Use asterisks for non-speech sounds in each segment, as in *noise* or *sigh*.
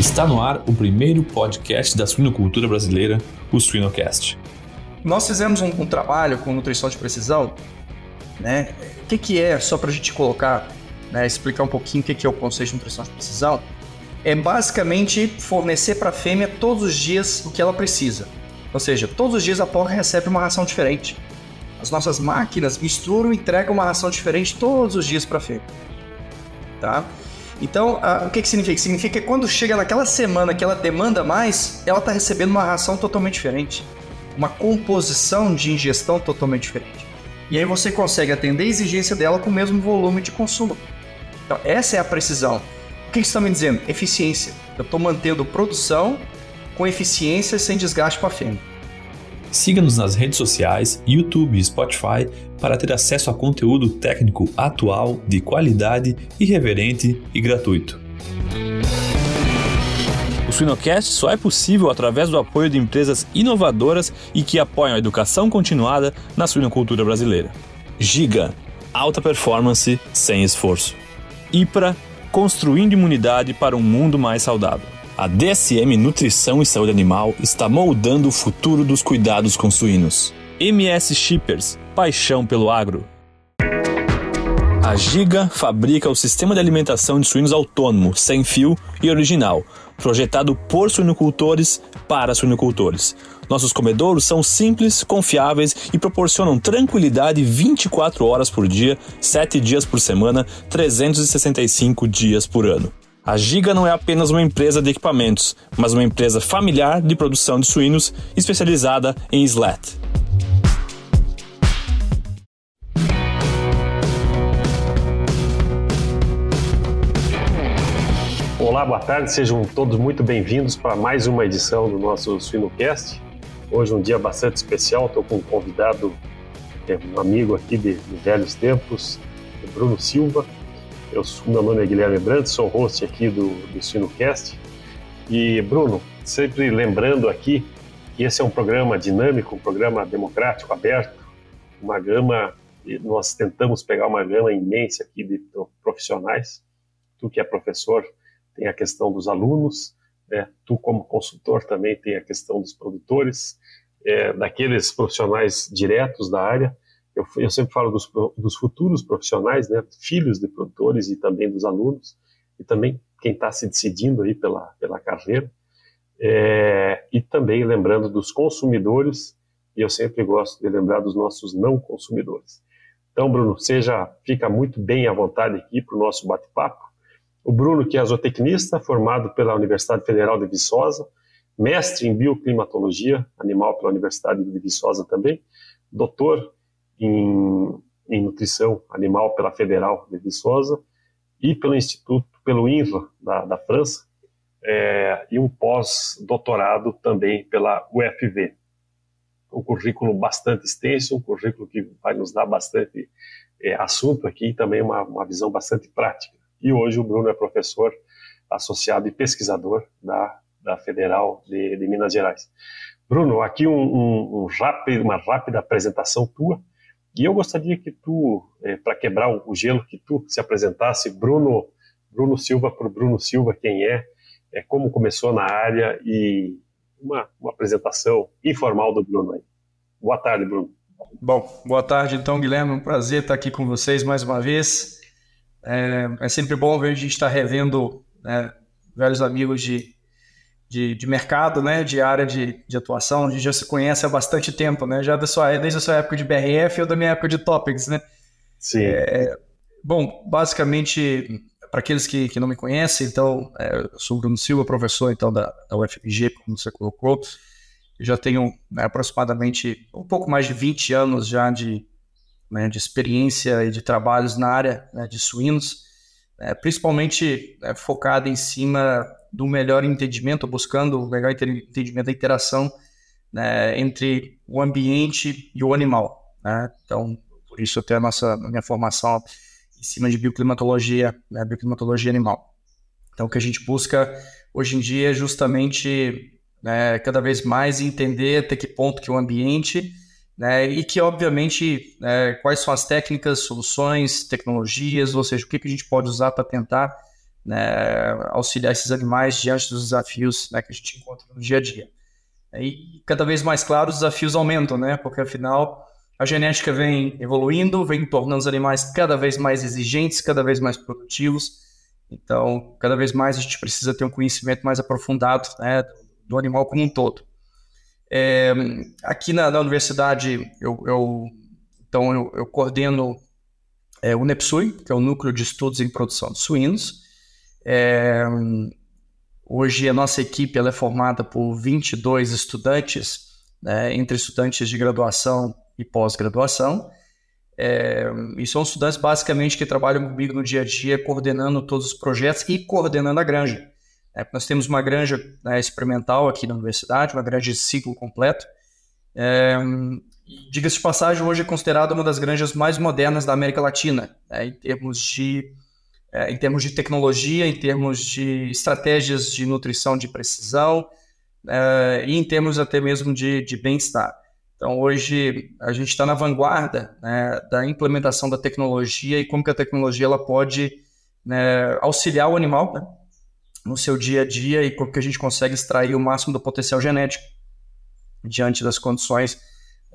Está no ar o primeiro podcast da suinocultura brasileira, o Suinocast. Nós fizemos um, um trabalho com nutrição de precisão, né? O que, que é, só para a gente colocar, né, explicar um pouquinho o que, que é o conceito de nutrição de precisão, é basicamente fornecer para a fêmea todos os dias o que ela precisa. Ou seja, todos os dias a porca recebe uma ração diferente. As nossas máquinas misturam e entregam uma ração diferente todos os dias para a fêmea. Tá? Então, a, o que, que significa? Significa que quando chega naquela semana que ela demanda mais, ela está recebendo uma ração totalmente diferente. Uma composição de ingestão totalmente diferente. E aí você consegue atender a exigência dela com o mesmo volume de consumo. Então, essa é a precisão. O que, você está me dizendo? Eficiência. Eu estou mantendo produção com eficiência sem desgaste para a fêmea. Siga-nos nas redes sociais, YouTube e Spotify para ter acesso a conteúdo técnico atual, de qualidade, irreverente e gratuito. O Suinocast só é possível através do apoio de empresas inovadoras e que apoiam a educação continuada na suinocultura brasileira. Giga, alta performance sem esforço. IPRA, construindo imunidade para um mundo mais saudável. A DSM Nutrição e Saúde Animal está moldando o futuro dos cuidados com suínos. MS Shippers, paixão pelo agro. A Giga fabrica o sistema de alimentação de suínos autônomo, sem fio e original, projetado por suinocultores para suinocultores. Nossos comedouros são simples, confiáveis e proporcionam tranquilidade 24 horas por dia, 7 dias por semana, 365 dias por ano. A Giga não é apenas uma empresa de equipamentos, mas uma empresa familiar de produção de suínos especializada em slat. Olá, boa tarde, sejam todos muito bem-vindos para mais uma edição do nosso Suinocast. Hoje um dia bastante especial, estou com um convidado, é, um amigo aqui de, de velhos tempos, Bruno Silva, eu, meu nome é Guilherme Brandt, sou host aqui do, do Sinocast. E, Bruno, sempre lembrando aqui que esse é um programa dinâmico, um programa democrático, aberto, uma gama, nós tentamos pegar uma gama imensa aqui de profissionais. Tu que é professor tem a questão dos alunos, né? tu como consultor também tem a questão dos produtores, é, daqueles profissionais diretos da área, eu, eu sempre falo dos, dos, futuros profissionais, né, filhos de produtores e também dos alunos, e também quem está se decidindo aí pela, pela carreira, é, e também lembrando dos consumidores, e eu sempre gosto de lembrar dos nossos não consumidores. Então, Bruno, seja, fica muito bem à vontade aqui para o nosso bate-papo. O Bruno, que é zootecnista, formado pela Universidade Federal de Viçosa, mestre em bioclimatologia animal pela Universidade de Viçosa também, doutor em, em nutrição animal pela Federal de Viçosa e pelo Instituto, pelo INVA da, da França, é, e um pós-doutorado também pela UFV. Um currículo bastante extenso, um currículo que vai nos dar bastante é, assunto aqui e também uma, uma visão bastante prática. E hoje o Bruno é professor associado e pesquisador da, da Federal de, de Minas Gerais. Bruno, aqui um, um, um rápido, uma rápida apresentação tua e eu gostaria que tu, é, para quebrar o gelo, que tu se apresentasse, Bruno, Bruno Silva para Bruno Silva, quem é, é, como começou na área e uma, uma apresentação informal do Bruno aí. Boa tarde, Bruno. Bom, boa tarde então, Guilherme. Um prazer estar aqui com vocês mais uma vez. É, é sempre bom ver a gente estar revendo né, velhos amigos de, de, de, mercado, né, de área de, de, atuação, a gente já se conhece há bastante tempo, né, já da sua, desde a sua época de BRF ou da minha época de Topics, né. Sim. É, bom, basicamente, para aqueles que, que não me conhecem, então, é, eu sou o Bruno Silva, professor então da, da UFMG, como você colocou, eu já tenho né, aproximadamente um pouco mais de 20 anos já de, né, de experiência e de trabalhos na área né, de suínos, é, principalmente é, focado em cima do melhor entendimento, buscando o melhor entendimento da interação né, entre o ambiente e o animal. Né? Então, por isso tenho a, nossa, a minha formação em cima de bioclimatologia, né, bioclimatologia animal. Então, o que a gente busca hoje em dia é justamente né, cada vez mais entender até que ponto que o ambiente né, e que, obviamente, né, quais são as técnicas, soluções, tecnologias, ou seja, o que, que a gente pode usar para tentar né, auxiliar esses animais diante dos desafios né, que a gente encontra no dia a dia. E cada vez mais claro, os desafios aumentam, né? Porque afinal a genética vem evoluindo, vem tornando os animais cada vez mais exigentes, cada vez mais produtivos. Então, cada vez mais a gente precisa ter um conhecimento mais aprofundado né, do animal como um todo. É, aqui na, na, universidade, eu, eu então eu, eu coordeno é, o NEPSUI, que é o Núcleo de Estudos em Produção de Suínos. É, hoje a nossa equipe ela é formada por 22 estudantes, né, entre estudantes de graduação e pós-graduação. É, e são estudantes basicamente que trabalham comigo no dia a dia, coordenando todos os projetos e coordenando a granja. É, nós temos uma granja né, experimental aqui na universidade, uma granja de ciclo completo. É, Diga-se de passagem, hoje é considerada uma das granjas mais modernas da América Latina, né, em, termos de, é, em termos de tecnologia, em termos de estratégias de nutrição de precisão é, e em termos até mesmo de, de bem-estar. Então, hoje, a gente está na vanguarda né, da implementação da tecnologia e como que a tecnologia ela pode né, auxiliar o animal né, no seu dia a dia e como que a gente consegue extrair o máximo do potencial genético diante das condições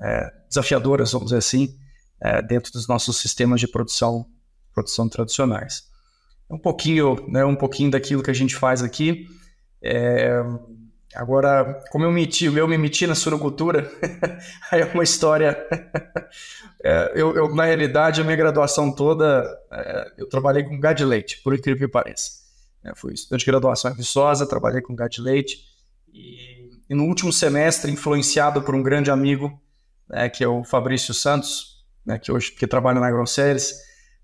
é, desafiadoras, vamos dizer assim, é, dentro dos nossos sistemas de produção, produção tradicionais. Um pouquinho, né, um pouquinho daquilo que a gente faz aqui. É, agora, como eu, meti, eu me meti na surocultura, *laughs* aí é uma história. É, eu, eu, na realidade, a minha graduação toda, é, eu trabalhei com gado de leite, por incrível que pareça. É, fui estudante de graduação em Viçosa, trabalhei com gado de leite. E, e no último semestre, influenciado por um grande amigo, né, que é o Fabrício Santos, né, que hoje que trabalha na AgroSéries,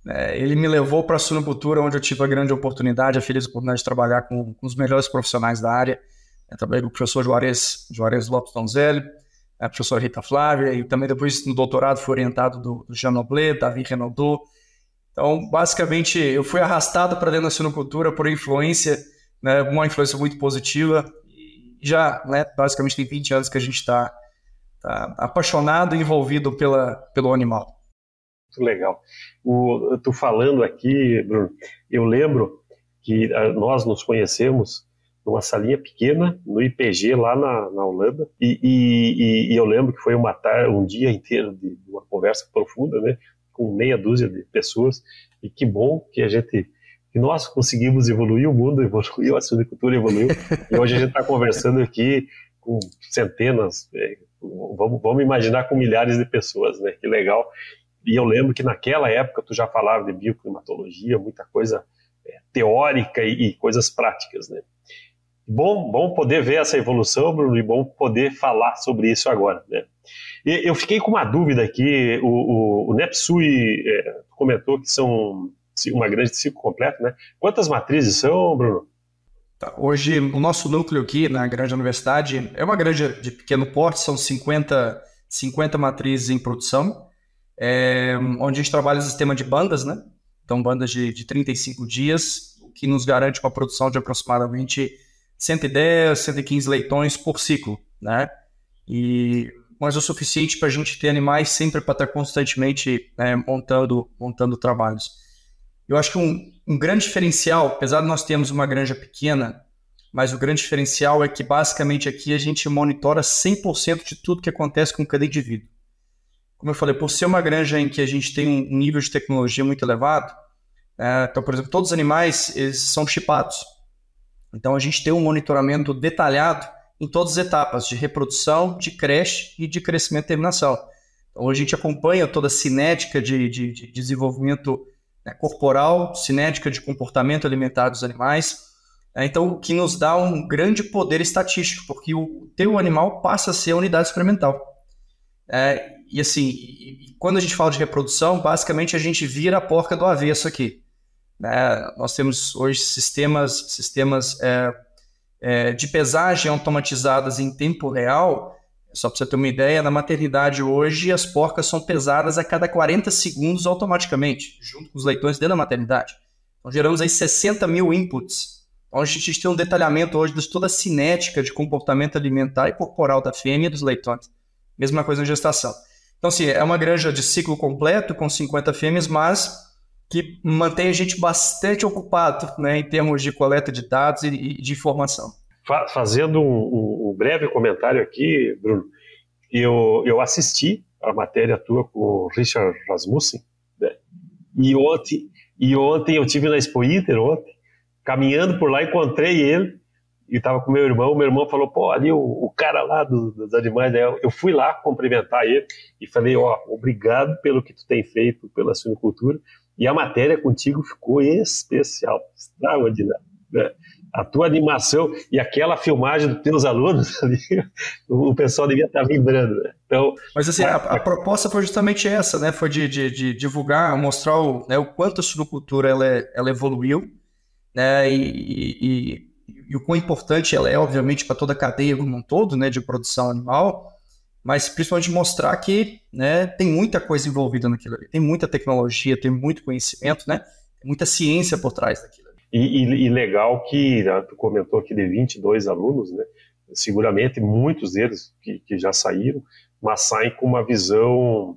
né, ele me levou para a suinocultura, onde eu tive a grande oportunidade, a feliz oportunidade de trabalhar com, com os melhores profissionais da área. Eu trabalhei com o professor Juarez, Juarez Lopes Donzelli, a professora Rita Flávia, e também depois no doutorado fui orientado do, do Jean Noblet, Davi Renaudot. Então, basicamente, eu fui arrastado para dentro da suinocultura por influência, né, uma influência muito positiva. Já, né, basicamente, tem 20 anos que a gente está tá apaixonado e envolvido pela, pelo animal. Muito legal. O, estou falando aqui, Bruno, eu lembro que ah, nós nos conhecemos numa salinha pequena no IPG lá na, na Holanda e, e, e, eu lembro que foi uma tarde, um dia inteiro de, uma conversa profunda, né, com meia dúzia de pessoas e que bom que a gente que nós conseguimos evoluir o mundo evoluiu a silvicultura evoluiu e hoje a gente está conversando aqui com centenas é, vamos, vamos imaginar com milhares de pessoas, né? Que legal. E eu lembro que naquela época tu já falava de bioclimatologia, muita coisa é, teórica e, e, coisas práticas, né? Bom, bom poder ver essa evolução, Bruno, e bom poder falar sobre isso agora, né? E eu fiquei com uma dúvida aqui, o, o, o Nepsui é, comentou que são uma grande ciclo completo, né? Quantas matrizes são, Bruno? Tá, hoje, o nosso núcleo aqui na grande universidade é uma granja de pequeno porte, são 50, 50 matrizes em produção, é, onde a gente trabalha o sistema de bandas, né? Então, bandas de, de 35 dias, o que nos garante uma produção de aproximadamente 110, 115 leitões por ciclo, né? E mas o suficiente para a gente ter animais sempre para estar constantemente né, montando, montando trabalhos. Eu acho que um, um grande diferencial, apesar de nós termos uma granja pequena, mas o grande diferencial é que basicamente aqui a gente monitora 100% de tudo que acontece com o cadeia de vidro. Como eu falei, por ser uma granja em que a gente tem um nível de tecnologia muito elevado, é, então, por exemplo, todos os animais são chipados. Então a gente tem um monitoramento detalhado em todas as etapas de reprodução, de creche e de crescimento e terminação. Então a gente acompanha toda a cinética de, de, de desenvolvimento né, corporal, cinética de comportamento alimentar dos animais. É, então, o que nos dá um grande poder estatístico, porque o teu animal passa a ser a unidade experimental. É, e assim, quando a gente fala de reprodução, basicamente a gente vira a porca do avesso aqui. Né? Nós temos hoje sistemas, sistemas é, é de pesagem automatizadas em tempo real só para você ter uma ideia, na maternidade hoje as porcas são pesadas a cada 40 segundos automaticamente, junto com os leitões dentro da maternidade. Então geramos aí 60 mil inputs. Então a gente tem um detalhamento hoje de toda a cinética de comportamento alimentar e corporal da fêmea e dos leitões. Mesma coisa na gestação. Então, assim, é uma granja de ciclo completo com 50 fêmeas, mas que mantém a gente bastante ocupado né, em termos de coleta de dados e, de informação. Fazendo um, um, breve comentário aqui, Bruno, eu, eu assisti a matéria tua com o Richard Rasmussen, né? e, ontem, e ontem eu tive na Expo Inter, ontem, caminhando por lá, encontrei ele, e estava com meu irmão, meu irmão falou, pô, ali o, o cara lá do, dos animais, né? eu fui lá cumprimentar ele e falei, ó, obrigado pelo que tu tem feito pela suinocultura, e a matéria contigo ficou especial, extraordinária. Né? A tua animação e aquela filmagem dos teus alunos *laughs* ali, o pessoal devia estar vibrando. Né? Então, Mas assim, a, a, proposta foi justamente essa, né? Foi de, de, de divulgar, mostrar o, né, o quanto a suinocultura ela, é, ela evoluiu, né? E, e, e, o quão importante ela é, obviamente, para toda a cadeia como um todo, né? De produção animal mas principalmente mostrar que né, tem muita coisa envolvida naquilo ali, tem muita tecnologia, tem muito conhecimento, né, muita ciência por trás daquilo. E, e, e legal que né, tu comentou aqui de 22 alunos, né, seguramente muitos deles que, que já saíram, mas saem com uma visão,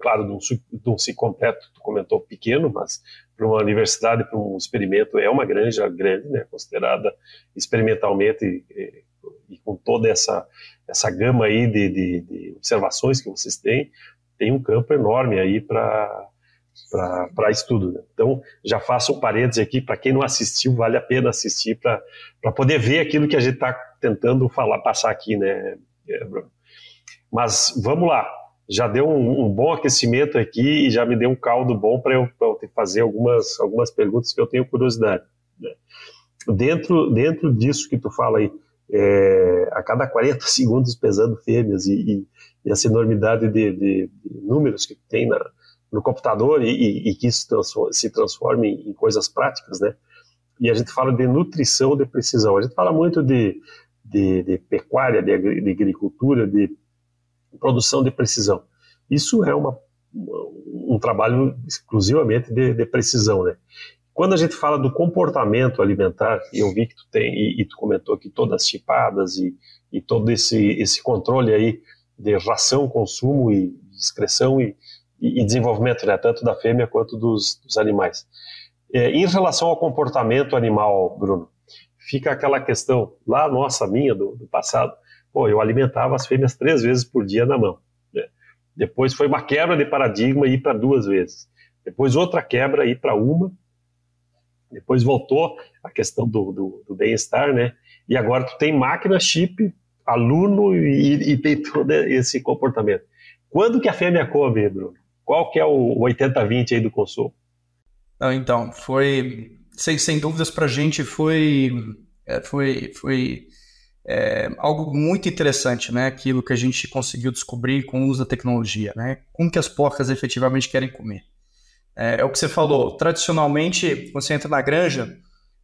claro, de um, de um ciclo completo, tu comentou pequeno, mas para uma universidade, para um experimento, é uma granja grande, né, considerada experimentalmente e, e com toda essa essa gama aí de, de, de observações que vocês têm, tem um campo enorme aí para para estudo. Né? Então, já faço um parênteses aqui, para quem não assistiu, vale a pena assistir para poder ver aquilo que a gente está tentando falar, passar aqui, né, Bruno? Mas vamos lá, já deu um, um, bom aquecimento aqui e já me deu um caldo bom para eu, eu fazer algumas, algumas perguntas que eu tenho curiosidade. Né? Dentro, dentro disso que tu fala aí, é, a cada 40 *laughs* segundos pesando fêmeas e, e, e essa enormidade de, de, de, números que tem na, no computador e, e que isso transforma, se transforme em, em coisas práticas, né? E a gente fala de nutrição de precisão. A gente fala muito de, de, de pecuária, de, de, agricultura, de produção de precisão. Isso é uma, um trabalho exclusivamente de, de precisão, né? Quando a gente fala do comportamento alimentar, eu vi que tu tem, e, e tu comentou que todas as chipadas e, e todo esse, esse controle aí de ração, consumo e discreção e, e desenvolvimento, né, tanto da fêmea quanto dos, dos animais. É, em relação ao comportamento animal, Bruno, fica aquela questão, lá nossa, minha, do, do passado, pô, eu alimentava as fêmeas três vezes por dia na mão. Né? Depois foi uma quebra de paradigma e ir para duas vezes. Depois outra quebra e ir para uma, depois voltou a questão do, do, do bem-estar, né? E agora tu tem máquina, chip, aluno e, e, tem todo esse comportamento. Quando que a fêmea come, Bruno? Qual que é o 80-20 aí do consumo? Não, então, foi, sem, sem dúvidas para a gente foi, é, foi, foi é, algo muito interessante, né? Aquilo que a gente conseguiu descobrir com o uso da tecnologia, né? Como que as porcas efetivamente querem comer. É, é, o que você falou. Tradicionalmente, você entra na granja,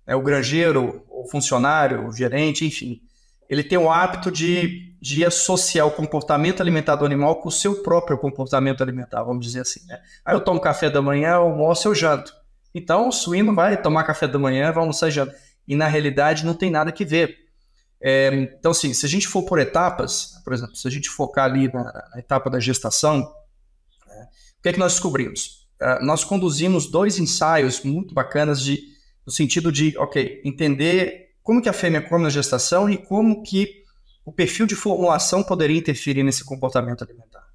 é, o granjeiro, o funcionário, o gerente, enfim, ele tem o hábito de, de associar o comportamento alimentar do animal com o seu próprio comportamento alimentar, vamos dizer assim. Né? Aí eu tomo café da manhã, almoço, eu janto. Então, o suíno vai tomar café da manhã, vai almoçar e janta. E na realidade não tem nada que ver. É, então, assim, se a gente for por etapas, por exemplo, se a gente focar ali na, na etapa da gestação, né, o que é que nós descobrimos? Ah, nós conduzimos dois ensaios muito bacanas de, no sentido de, ok, entender como que a fêmea come na gestação e como que o perfil de formulação poderia interferir nesse comportamento alimentar.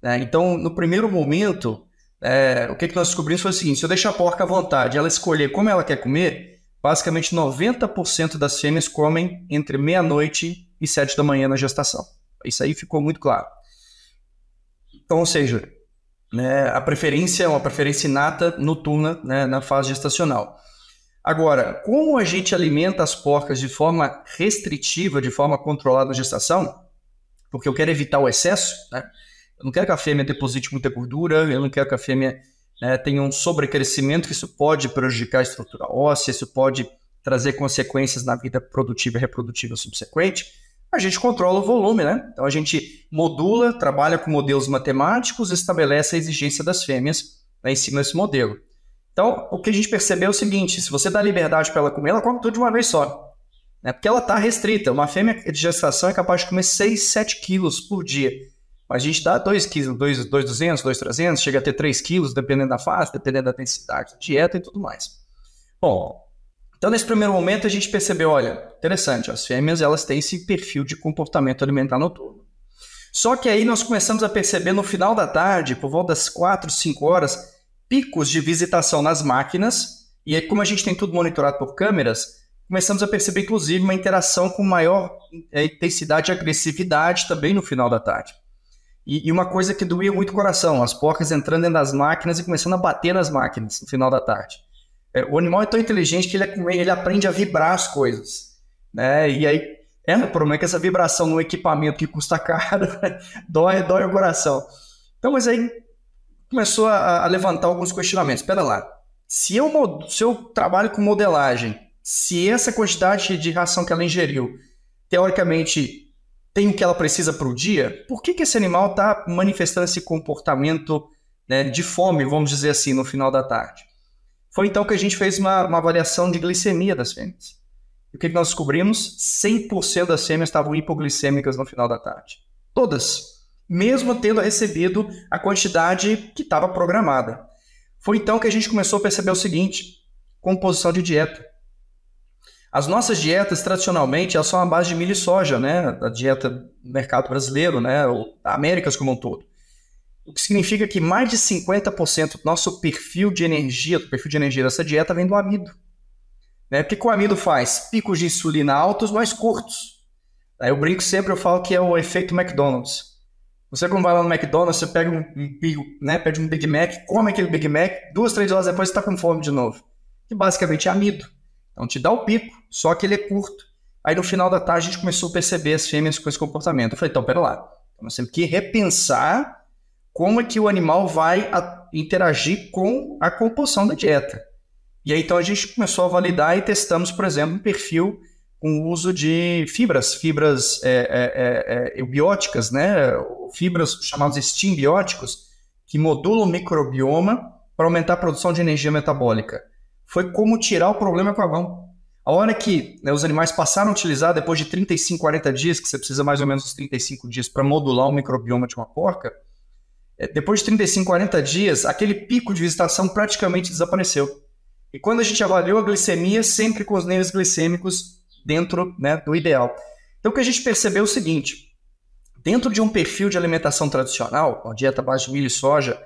É, então, no primeiro momento, é, o que, que nós descobrimos foi o seguinte: se eu deixar a porca à vontade, ela escolher como ela quer comer, basicamente 90% das fêmeas comem entre meia-noite e sete da manhã na gestação. Isso aí ficou muito claro. Então, ou seja, né, a preferência é uma preferência inata noturna né, na fase gestacional. Agora, como a gente alimenta as porcas de forma restritiva, de forma controlada na gestação, porque eu quero evitar o excesso, né? eu não quero que a fêmea deposite muita gordura, eu não quero que a fêmea né, tenha um sobrecrescimento, que isso pode prejudicar a estrutura óssea, isso pode trazer consequências na vida produtiva e reprodutiva subsequente a gente controla o volume, né? Então a gente modula, trabalha com modelos matemáticos, estabelece a exigência das fêmeas né, em cima desse modelo. Então, o que a gente percebeu é o seguinte: se você dá liberdade para ela comer, ela come tudo de uma vez só. Né? Porque ela está restrita. Uma fêmea de gestação é capaz de comer 6, 7 quilos por dia. A gente dá 2 quilos, 2,200, 2,300, chega a ter 3 quilos, dependendo da fase, dependendo da densidade da dieta e tudo mais. Bom, então nesse primeiro momento a gente percebeu, olha, interessante, as fêmeas elas têm esse perfil de comportamento alimentar noturno. Só que aí nós começamos a perceber no final da tarde, por volta das 4, 5 horas, picos de visitação nas máquinas, e aí como a gente tem tudo monitorado por câmeras, começamos a perceber inclusive uma interação com maior é, intensidade e agressividade também no final da tarde. E, e, uma coisa que doía muito o coração, as porcas entrando das máquinas e começando a bater nas máquinas no final da tarde. É, o animal é tão inteligente que ele, é ele aprende a vibrar as coisas. Né? E aí, é, o problema é que essa vibração no equipamento que custa caro *laughs* dói, dói o coração. Então, mas aí começou a, a levantar alguns questionamentos. Espera lá, se eu, se eu trabalho com modelagem, se essa quantidade de ração que ela ingeriu, teoricamente, tem o que ela precisa para o dia, por que, que esse animal está manifestando esse comportamento né, de fome, vamos dizer assim, no final da tarde? Foi então que a gente fez uma, uma avaliação de glicemia das fêmeas. E o que, que nós descobrimos? 100% das fêmeas estavam hipoglicêmicas no final da tarde. Todas. Mesmo tendo recebido a quantidade que estava programada. Foi então que a gente começou a perceber o seguinte: composição de dieta. As nossas dietas, tradicionalmente, elas são a base de milho e soja, né? A dieta do mercado brasileiro, né? Américas como um todo. O que significa que mais de 50% do nosso perfil de energia, do perfil de energia dessa dieta, vem do amido. Né? Porque o amido faz picos de insulina altos, mais curtos. Aí eu brinco sempre, eu falo que é o efeito McDonald's. Você quando vai lá no McDonald's, você pega um, um, né, pede um Big Mac, come aquele Big Mac, duas, três horas depois você está com fome de novo. Que basicamente é amido. Então te dá o pico, só que ele é curto. Aí no final da tarde a gente começou a perceber as fêmeas com esse comportamento. Eu falei, então, pera lá. Nós temos que repensar como é que o animal vai interagir com a composição da dieta. E aí então a gente começou a validar e testamos, por exemplo, um perfil com o uso de fibras, fibras é, é, é, bióticas, né? fibras chamadas steam bióticos, que modulam o microbioma para aumentar a produção de energia metabólica. Foi como tirar o problema com a mão. A hora que né, os animais passaram a utilizar, depois de 35, 40 dias, que você precisa mais ou menos uns 35 dias para modular o microbioma de uma porca, é, depois de 35, 40 dias, aquele pico de visitação praticamente desapareceu. E quando a gente avaliou a glicemia, sempre com os níveis glicêmicos dentro né, do ideal. Então o que a gente percebeu é o seguinte: dentro de um perfil de alimentação tradicional, uma dieta base de milho e soja,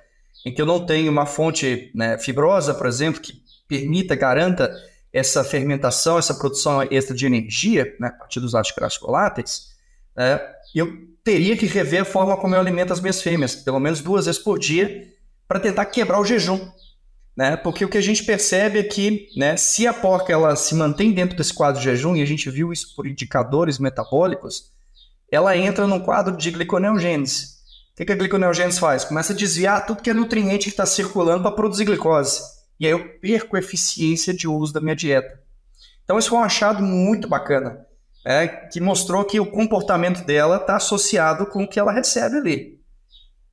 em que eu não tenho uma fonte né, fibrosa, por exemplo, que permita, garanta essa fermentação, essa produção extra de energia, né, a partir dos ácidos voláteis, né, eu teria que rever a forma como eu alimento as minhas fêmeas, pelo menos duas vezes por dia, para tentar quebrar o jejum. Né? Porque o que a gente percebe é que né, se a porca ela se mantém dentro desse quadro de jejum, e a gente viu isso por indicadores metabólicos, ela entra num quadro de gliconeogênese. O que, que a gliconeogênese faz? Começa a desviar tudo que é nutriente que está circulando para produzir glicose. E aí eu perco a eficiência de uso da minha dieta. Então, isso foi um achado muito bacana é, que mostrou que o comportamento dela está associado com o que ela recebe ali.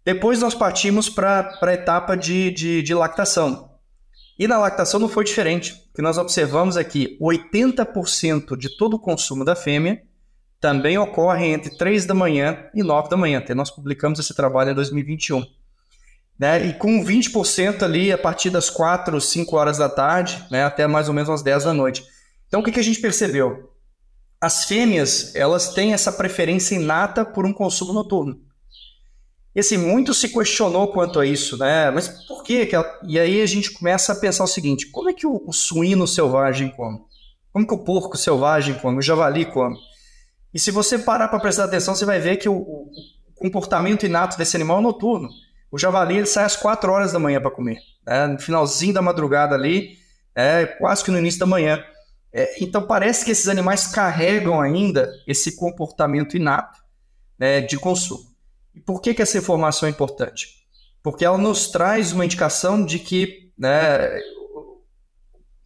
Depois nós partimos para a etapa de, de, de lactação. E na lactação não foi diferente. O que nós observamos é que 80% de todo o consumo da fêmea também ocorre entre 3 da manhã e 9 da manhã. Até nós publicamos esse trabalho em 2021. Né? E com 20% ali a partir das 4, 5 horas da tarde, né? até mais ou menos às 10 da noite. Então o que, que a gente percebeu? as fêmeas elas têm essa preferência inata por um consumo noturno. E assim, muito se questionou quanto a isso, né? Mas por quê? E aí a gente começa a pensar o seguinte: como é que o, suíno selvagem come? Como que o porco selvagem come? O javali come? E se você parar para prestar atenção, você vai ver que o, o, comportamento inato desse animal é noturno. O javali ele sai às 4 horas da manhã para comer, né? no finalzinho da madrugada ali, é, quase que no início da manhã. É, então parece que esses animais carregam ainda esse comportamento inato né, de consumo. E por que, que essa informação é importante? Porque ela nos traz uma indicação de que né,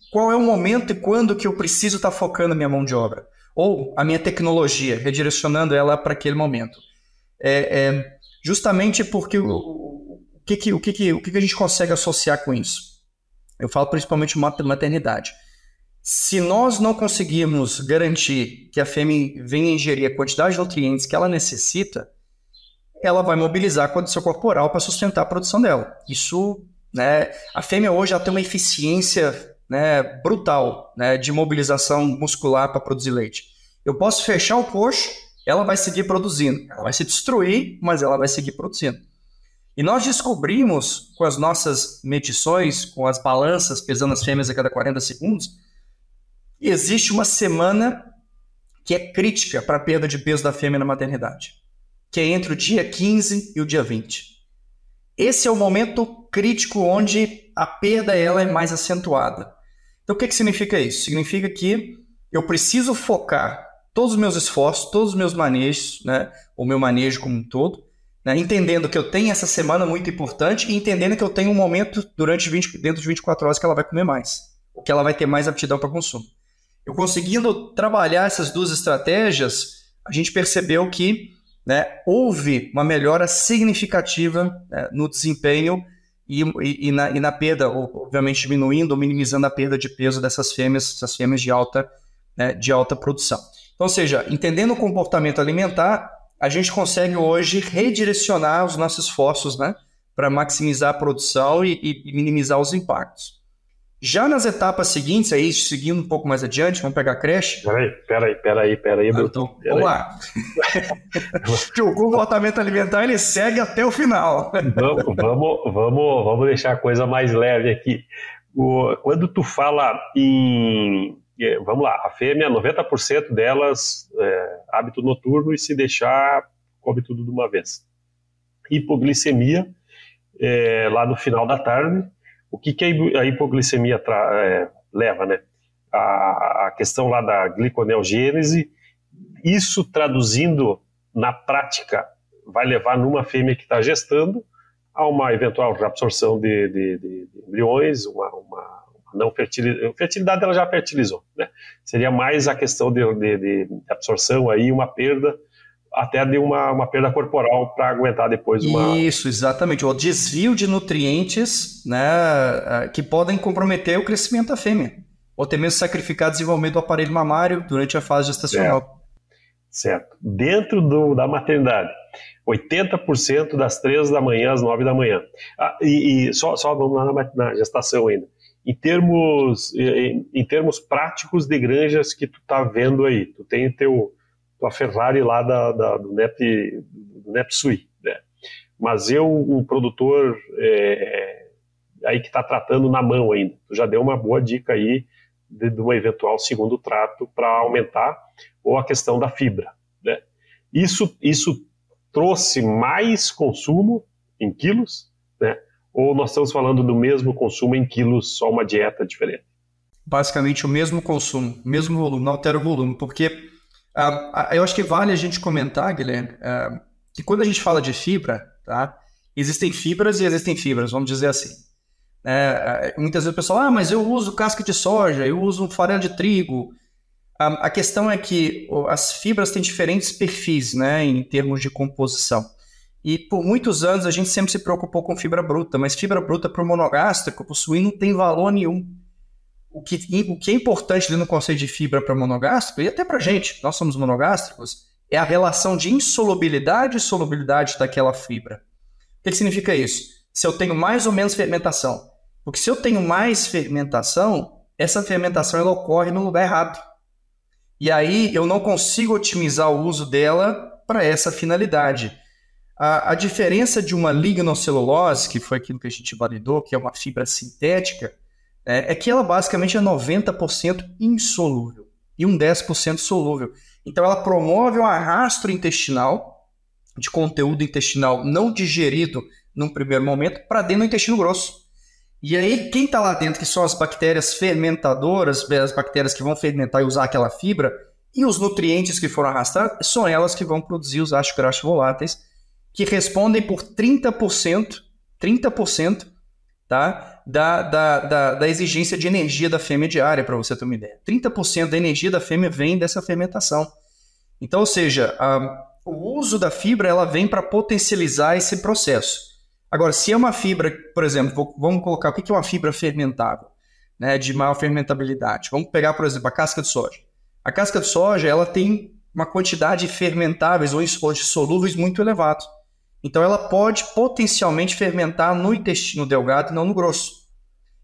qual é o momento e quando que eu preciso estar tá focando a minha mão de obra ou a minha tecnologia, redirecionando ela para aquele momento. É, é, justamente porque o, o, que, que, o, que, que, o que, que a gente consegue associar com isso? Eu falo principalmente maternidade. Se nós não conseguirmos garantir que a fêmea venha ingerir a quantidade de nutrientes que ela necessita, ela vai mobilizar a condição corporal para sustentar a produção dela. Isso, né, a fêmea hoje ela tem uma eficiência né, brutal né, de mobilização muscular para produzir leite. Eu posso fechar o coxo, ela vai seguir produzindo. Ela vai se destruir, mas ela vai seguir produzindo. E nós descobrimos, com as nossas medições, com as balanças pesando as fêmeas a cada 40 segundos, que existe uma semana que é crítica para a perda de peso da fêmea na maternidade, que é entre o dia 15 e o dia 20. Esse é o momento crítico onde a perda ela é mais acentuada. Então, o que, que significa isso? Significa que eu preciso focar todos os meus esforços, todos os meus manejos, né, o meu manejo como um todo, né, entendendo que eu tenho essa semana muito importante e entendendo que eu tenho um momento durante 20, dentro de 24 horas que ela vai comer mais, ou que ela vai ter mais aptidão para consumo. Eu conseguindo trabalhar essas duas estratégias, a gente percebeu que né, houve uma melhora significativa né, no desempenho e, e, e, na, e, na, perda, obviamente diminuindo ou minimizando a perda de peso dessas fêmeas, essas fêmeas de alta, né, de alta produção. Então, ou seja, entendendo o comportamento alimentar, a gente consegue hoje redirecionar os nossos esforços né, para maximizar a produção e, e, minimizar os impactos. Já nas etapas seguintes, aí seguindo um pouco mais adiante, vamos pegar a creche. Peraí, peraí, peraí, peraí, ah, então, peraí. Vamos lá. *laughs* o comportamento alimentar ele segue até o final. vamos, vamos, vamos, vamos deixar a coisa mais leve aqui. O, quando tu fala em vamos lá, a fêmea, 90% delas é, hábito noturno e se deixar, come tudo de uma vez. Hipoglicemia, é, lá no final da tarde, o que, que a hipoglicemia é, leva, né? A, a, questão lá da gliconeogênese, isso traduzindo na prática vai levar numa fêmea que está gestando a uma eventual reabsorção de, de, de, de embriões, uma, uma não fertilidade, fertilidade ela já fertilizou, né? Seria mais a questão de, de, de absorção aí, uma perda até de uma, uma perda corporal para aguentar depois uma. Isso, exatamente. O desvio de nutrientes né, que podem comprometer o crescimento da fêmea, ou até mesmo sacrificar o desenvolvimento do aparelho mamário durante a fase gestacional. Certo. certo. Dentro do, da maternidade, 80% das 3 da manhã às 9 da manhã. Ah, e, e só, só vamos lá na, na gestação ainda em termos, em, em, termos práticos de granjas que tu tá vendo aí. Tu tem teu, tua Ferrari lá da, da do, Nep, do Nepsui, né? Mas eu, um produtor é, aí que está tratando na mão ainda, tu já deu uma boa dica aí de, de um eventual segundo trato para aumentar ou a questão da fibra, né? Isso, isso trouxe mais consumo em quilos? Ou nós estamos falando do mesmo consumo em quilos, só uma dieta diferente? Basicamente o mesmo consumo, mesmo volume, não altera o volume, porque uh, eu acho que vale a gente comentar, Guilherme, uh, que quando a gente fala de fibra, tá, existem fibras e existem fibras, vamos dizer assim. É, muitas vezes o pessoal, ah, mas eu uso casca de soja, eu uso farelo de trigo. a questão é que as fibras têm diferentes perfis, né, em termos de composição. E por muitos anos a gente sempre se preocupou com fibra bruta, mas fibra bruta para o monogástrico, para o suíno, não tem valor nenhum. O que, o que é importante no conceito de fibra para monogástrico, e até para gente, nós somos monogástricos, é a relação de insolubilidade e solubilidade daquela fibra. O que, que significa isso? Se eu tenho mais ou menos fermentação. Porque se eu tenho mais fermentação, essa fermentação ela ocorre no lugar errado. E aí eu não consigo otimizar o uso dela para essa finalidade. A, a diferença de uma lignocelulose, que foi aquilo que a gente validou, que é uma fibra sintética, é, é que ela basicamente é 90% insolúvel e um 10% solúvel. Então ela promove o arrasto intestinal de conteúdo intestinal não digerido num primeiro momento para dentro do intestino grosso. E aí, quem está lá dentro, que são as bactérias fermentadoras, as bactérias que vão fermentar e usar aquela fibra, e os nutrientes que foram arrastados, são elas que vão produzir os ácidos graxos voláteis, que respondem por 30%, 30% tá? da, da, da, da exigência de energia da fêmea diária, para você ter uma ideia. 30% da energia da fêmea vem dessa fermentação. Então, ou seja, a, o uso da fibra ela vem para potencializar esse processo. Agora, se é uma fibra, por exemplo, vamos colocar o que é uma fibra fermentável, né, de maior fermentabilidade. Vamos pegar, por exemplo, a casca de soja. A casca de soja ela tem uma quantidade de fermentáveis ou solúveis muito elevado. Então ela pode potencialmente fermentar no intestino delgado e não no grosso.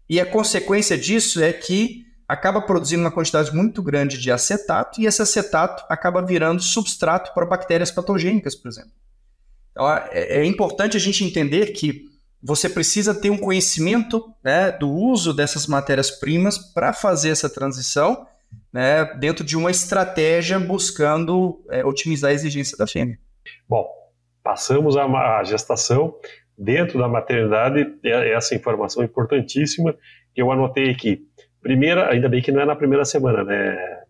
E a consequência disso é que acaba produzindo uma quantidade muito grande de acetato e esse acetato acaba virando substrato para bactérias patogênicas, por exemplo. Então é, é importante a gente entender que você precisa ter um conhecimento né, do uso dessas matérias-primas para fazer essa transição né, dentro de uma estratégia buscando é, otimizar a exigência da fêmea. Bom, passamos a, gestação. Dentro da maternidade, é, essa informação importantíssima que eu anotei aqui. Primeira, ainda bem que não é na primeira semana, né?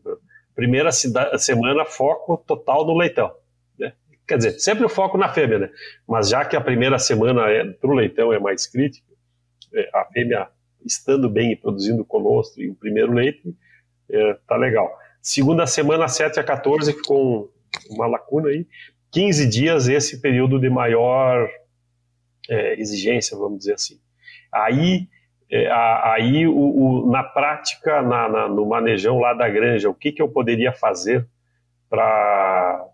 Primeira semana, foco total no leitão. Né? Quer dizer, sempre o foco na fêmea, né? Mas já que a primeira semana é, para o leitão é mais crítica, é, a fêmea estando bem e produzindo colostro e o primeiro leite, é, tá legal. Segunda semana, 7 a 14, ficou uma lacuna aí. 15 dias esse período de maior é, exigência, vamos dizer assim. Aí, é, aí o, o, na prática, na, na, no manejão lá da granja, o que, que eu poderia fazer para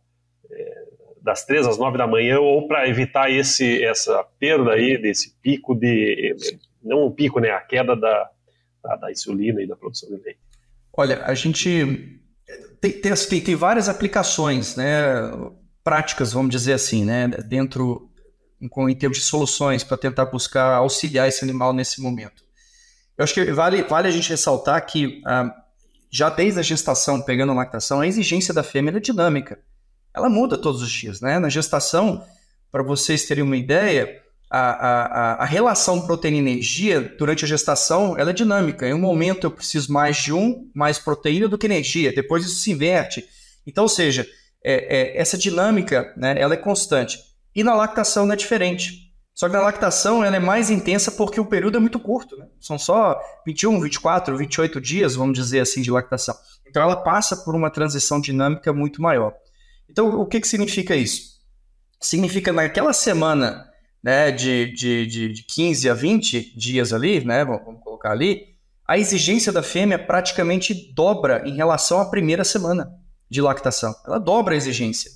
é, das três às nove da manhã ou para evitar esse essa perda aí desse pico de não um pico, né, a queda da, da, da insulina e da produção de leite. Olha, a gente tem, tem, tem várias aplicações, né? Práticas, vamos dizer assim, né, dentro em termos de soluções para tentar buscar auxiliar esse animal nesse momento. Eu acho que vale, vale a gente ressaltar que ah, já desde a gestação, pegando a lactação, a exigência da fêmea é dinâmica. Ela muda todos os dias, né? Na gestação, para vocês terem uma ideia, a, a, a relação proteína-energia durante a gestação ela é dinâmica. Em um momento eu preciso mais de um, mais proteína do que energia. Depois isso se inverte. Então, ou seja, é, é, essa dinâmica né, ela é constante. E na lactação não é diferente. Só que na lactação ela é mais intensa porque o período é muito curto. Né? São só 21, 24, 28 dias, vamos dizer assim, de lactação. Então ela passa por uma transição dinâmica muito maior. Então o que, que significa isso? Significa naquela semana né, de, de, de, de 15 a 20 dias ali, né, vamos colocar ali, a exigência da fêmea praticamente dobra em relação à primeira semana de lactação. Ela dobra a exigência.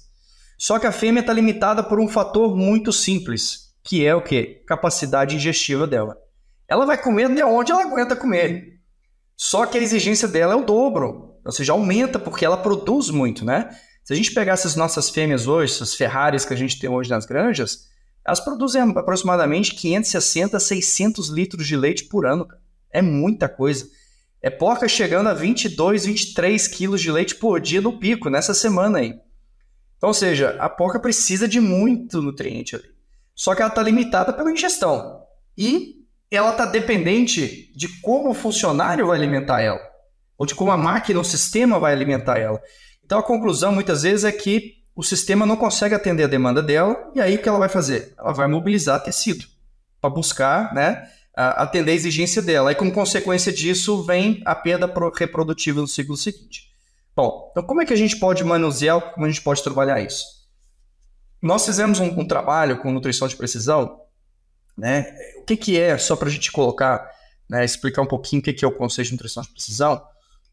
Só que a fêmea está limitada por um fator muito simples, que é o que? Capacidade digestiva dela. Ela vai comer de onde ela aguenta comer. Só que a exigência dela é o dobro. Ou seja, aumenta porque ela produz muito, né? Se a gente pegar essas nossas fêmeas hoje, essas Ferraris que a gente tem hoje nas granjas, elas produzem aproximadamente 560, 600 litros de leite por ano. É muita coisa. É porca chegando a 22, 23 quilos de leite por dia no pico, nessa semana aí. Então, ou seja, a porca precisa de muito nutriente ali. Só que ela está limitada pela ingestão. E ela está dependente de como o funcionário vai alimentar ela. Ou de como a máquina, o sistema vai alimentar ela. Então a conclusão muitas vezes é que o sistema não consegue atender a demanda dela, e aí o que ela vai fazer? Ela vai mobilizar tecido para buscar né, atender a exigência dela. E como consequência disso, vem a perda reprodutiva no ciclo seguinte. Bom, então como é que a gente pode manusear, como a gente pode trabalhar isso? Nós fizemos um, um trabalho com nutrição de precisão, né? O que, que é, só para a gente colocar, né, explicar um pouquinho o que, que é o conceito de nutrição de precisão,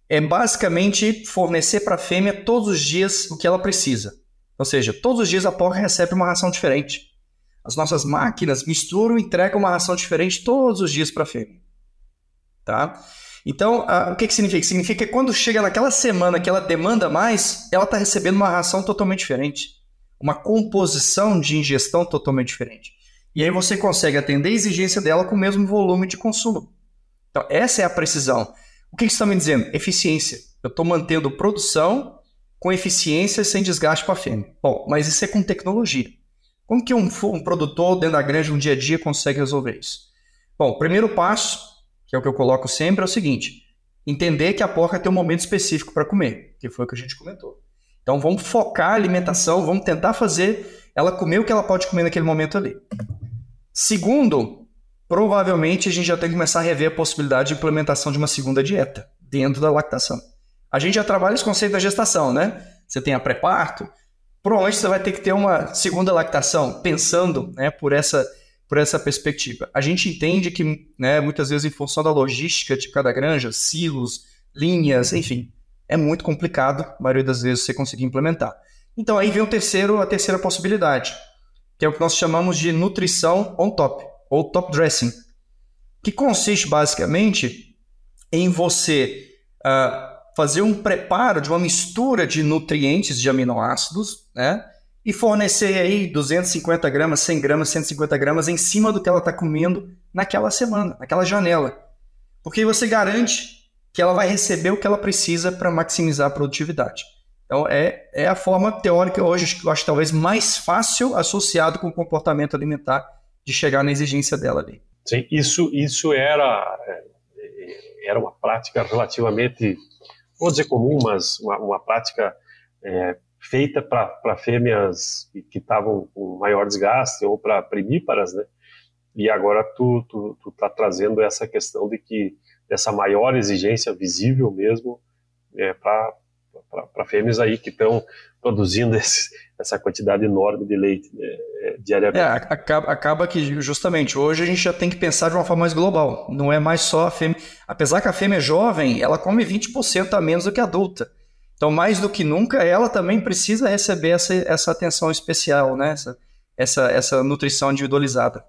é basicamente fornecer para a fêmea todos os dias o que ela precisa. Ou seja, todos os dias a porca recebe uma ração diferente. As nossas máquinas misturam e entregam uma ração diferente todos os dias para a fêmea. Tá? Então, o que, que significa? Significa que quando chega naquela semana que ela demanda mais, ela está recebendo uma ração totalmente diferente. Uma composição de ingestão totalmente diferente. E aí você consegue atender a exigência dela com o mesmo volume de consumo. Então, essa é a precisão. O que, que está me dizendo? Eficiência. Eu estou mantendo produção com eficiência sem desgaste para a fêmea. Bom, mas isso é com tecnologia. Como que um, um produtor dentro da granja, um dia a dia, consegue resolver isso? Bom, o primeiro passo, que é o que eu coloco sempre, é o seguinte: entender que a porca tem um momento específico para comer, que foi o que a gente comentou. Então vamos focar a alimentação, vamos tentar fazer ela comer o que ela pode comer naquele momento ali. Segundo, provavelmente a gente já tem que começar a rever a possibilidade de implementação de uma segunda dieta dentro da lactação. A gente já trabalha esse conceito da gestação, né? Você tem a pré-parto, provavelmente você vai ter que ter uma segunda lactação, pensando né, por, essa, por essa perspectiva. A gente entende que, né, muitas vezes, em função da logística de cada granja, silos, linhas, enfim, é muito complicado, a maioria das vezes, você conseguir implementar. Então aí vem o terceiro, a terceira possibilidade, que é o que nós chamamos de nutrição on top, ou top dressing, que consiste basicamente em você uh, fazer um preparo de uma mistura de nutrientes de aminoácidos, né? E fornecer aí 250 gramas, 100 gramas, 150 gramas em cima do que ela está comendo naquela semana, naquela janela. Porque você garante que ela vai receber o que ela precisa para maximizar a produtividade. Então, é, é a forma teórica hoje, que eu acho talvez mais fácil associado com o comportamento alimentar de chegar na exigência dela ali. Sim, isso, isso era, é, era uma prática relativamente, vou dizer comum, mas uma, uma prática é, feita para fêmeas que estavam com maior desgaste ou para primíparas, né? E agora tu, tu, tu tá trazendo essa questão de que dessa maior exigência visível mesmo é, para fêmeas aí que estão produzindo *laughs* esse, essa quantidade enorme de leite né, é, diariamente. É, acaba, acaba que justamente hoje a gente já tem que pensar de uma forma mais global. Não é mais só a fêmea. Apesar que a fêmea é jovem, ela come 20% a menos do que a adulta. Então, mais do que nunca, ela também precisa receber essa, essa atenção especial, né? essa, essa, essa nutrição individualizada.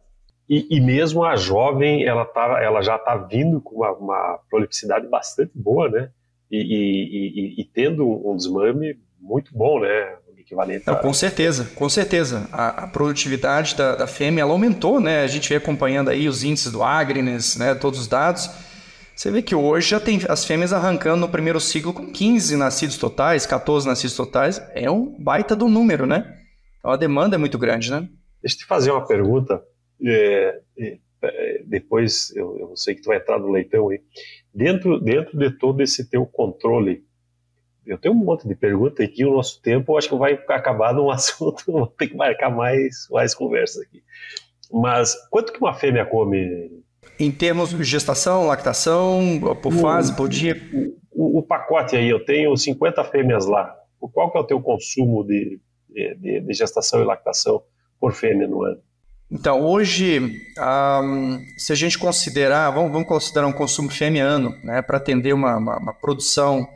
E, e, mesmo a jovem, ela, tá, ela já está vindo com uma, uma, prolificidade bastante boa, né? E, e, e, tendo um desmame muito bom, né? Equivalente Não, a... Com certeza, com certeza. A, a produtividade da, da, fêmea aumentou, né? A gente vem acompanhando aí os índices do Agnes, né? Todos os dados. Você vê que hoje já tem as fêmeas arrancando no primeiro ciclo com 15 nascidos totais, 14 nascidos totais. É um baita do número, né? Então a demanda é muito grande, né? Deixa eu te fazer uma pergunta é, é, depois eu, eu, sei que tu vai entrar no leitão aí. Dentro, dentro de todo esse teu controle, eu tenho um monte de perguntas aqui, o nosso tempo acho que vai acabar num *laughs* assunto, vou ter que marcar mais, mais conversa aqui. Mas quanto que uma fêmea come? Em termos de gestação, lactação, por fase, por dia? O, o, pacote aí, eu tenho 50 fêmeas lá. Qual que é o teu consumo de, de, de gestação e lactação por fêmea no ano? Então, hoje, um, se a gente considerar, vamos, vamos, considerar um consumo fêmea-ano, né, para atender uma, uma, uma, produção,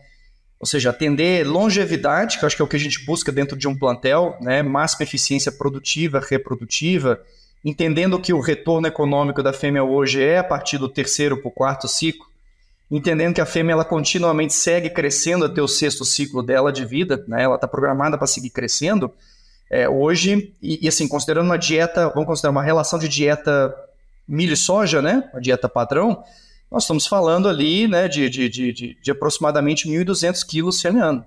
ou seja, atender longevidade, que acho que é o que a gente busca dentro de um plantel, né, máxima eficiência produtiva, reprodutiva, entendendo que o retorno econômico da fêmea hoje é a partir do terceiro para o quarto ciclo, entendendo que a fêmea ela continuamente segue crescendo até o sexto ciclo dela de vida, né, ela está programada para seguir crescendo, é, hoje, e, e, assim, considerando uma dieta, vamos considerar uma relação de dieta milho e soja, né? Uma dieta padrão, nós estamos falando ali né, de, de, de, de, aproximadamente 1.200 quilos ano.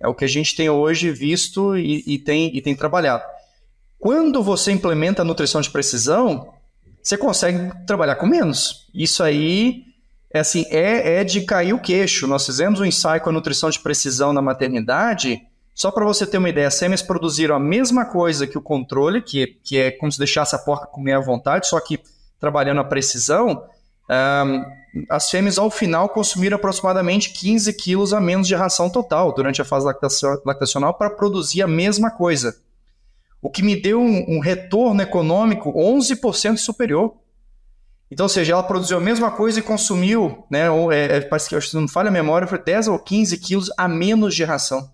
É o que a gente tem hoje visto e, e, tem, e tem trabalhado. Quando você implementa a nutrição de precisão, você consegue trabalhar com menos. Isso aí é, assim, é, é de cair o queixo. Nós fizemos um ensaio com a nutrição de precisão na maternidade só para você ter uma ideia, as fêmeas produziram a mesma coisa que o controle, que, que é como se deixasse a porca comer à vontade, só que trabalhando a precisão. Um, as fêmeas, ao final, consumiram aproximadamente 15 quilos a menos de ração total durante a fase lactacional para produzir a mesma coisa. O que me deu um, um retorno econômico 11% superior. Então, ou seja, ela produziu a mesma coisa e consumiu, né, ou, é, é parece que não falha a memória, foi 10 ou 15 quilos a menos de ração.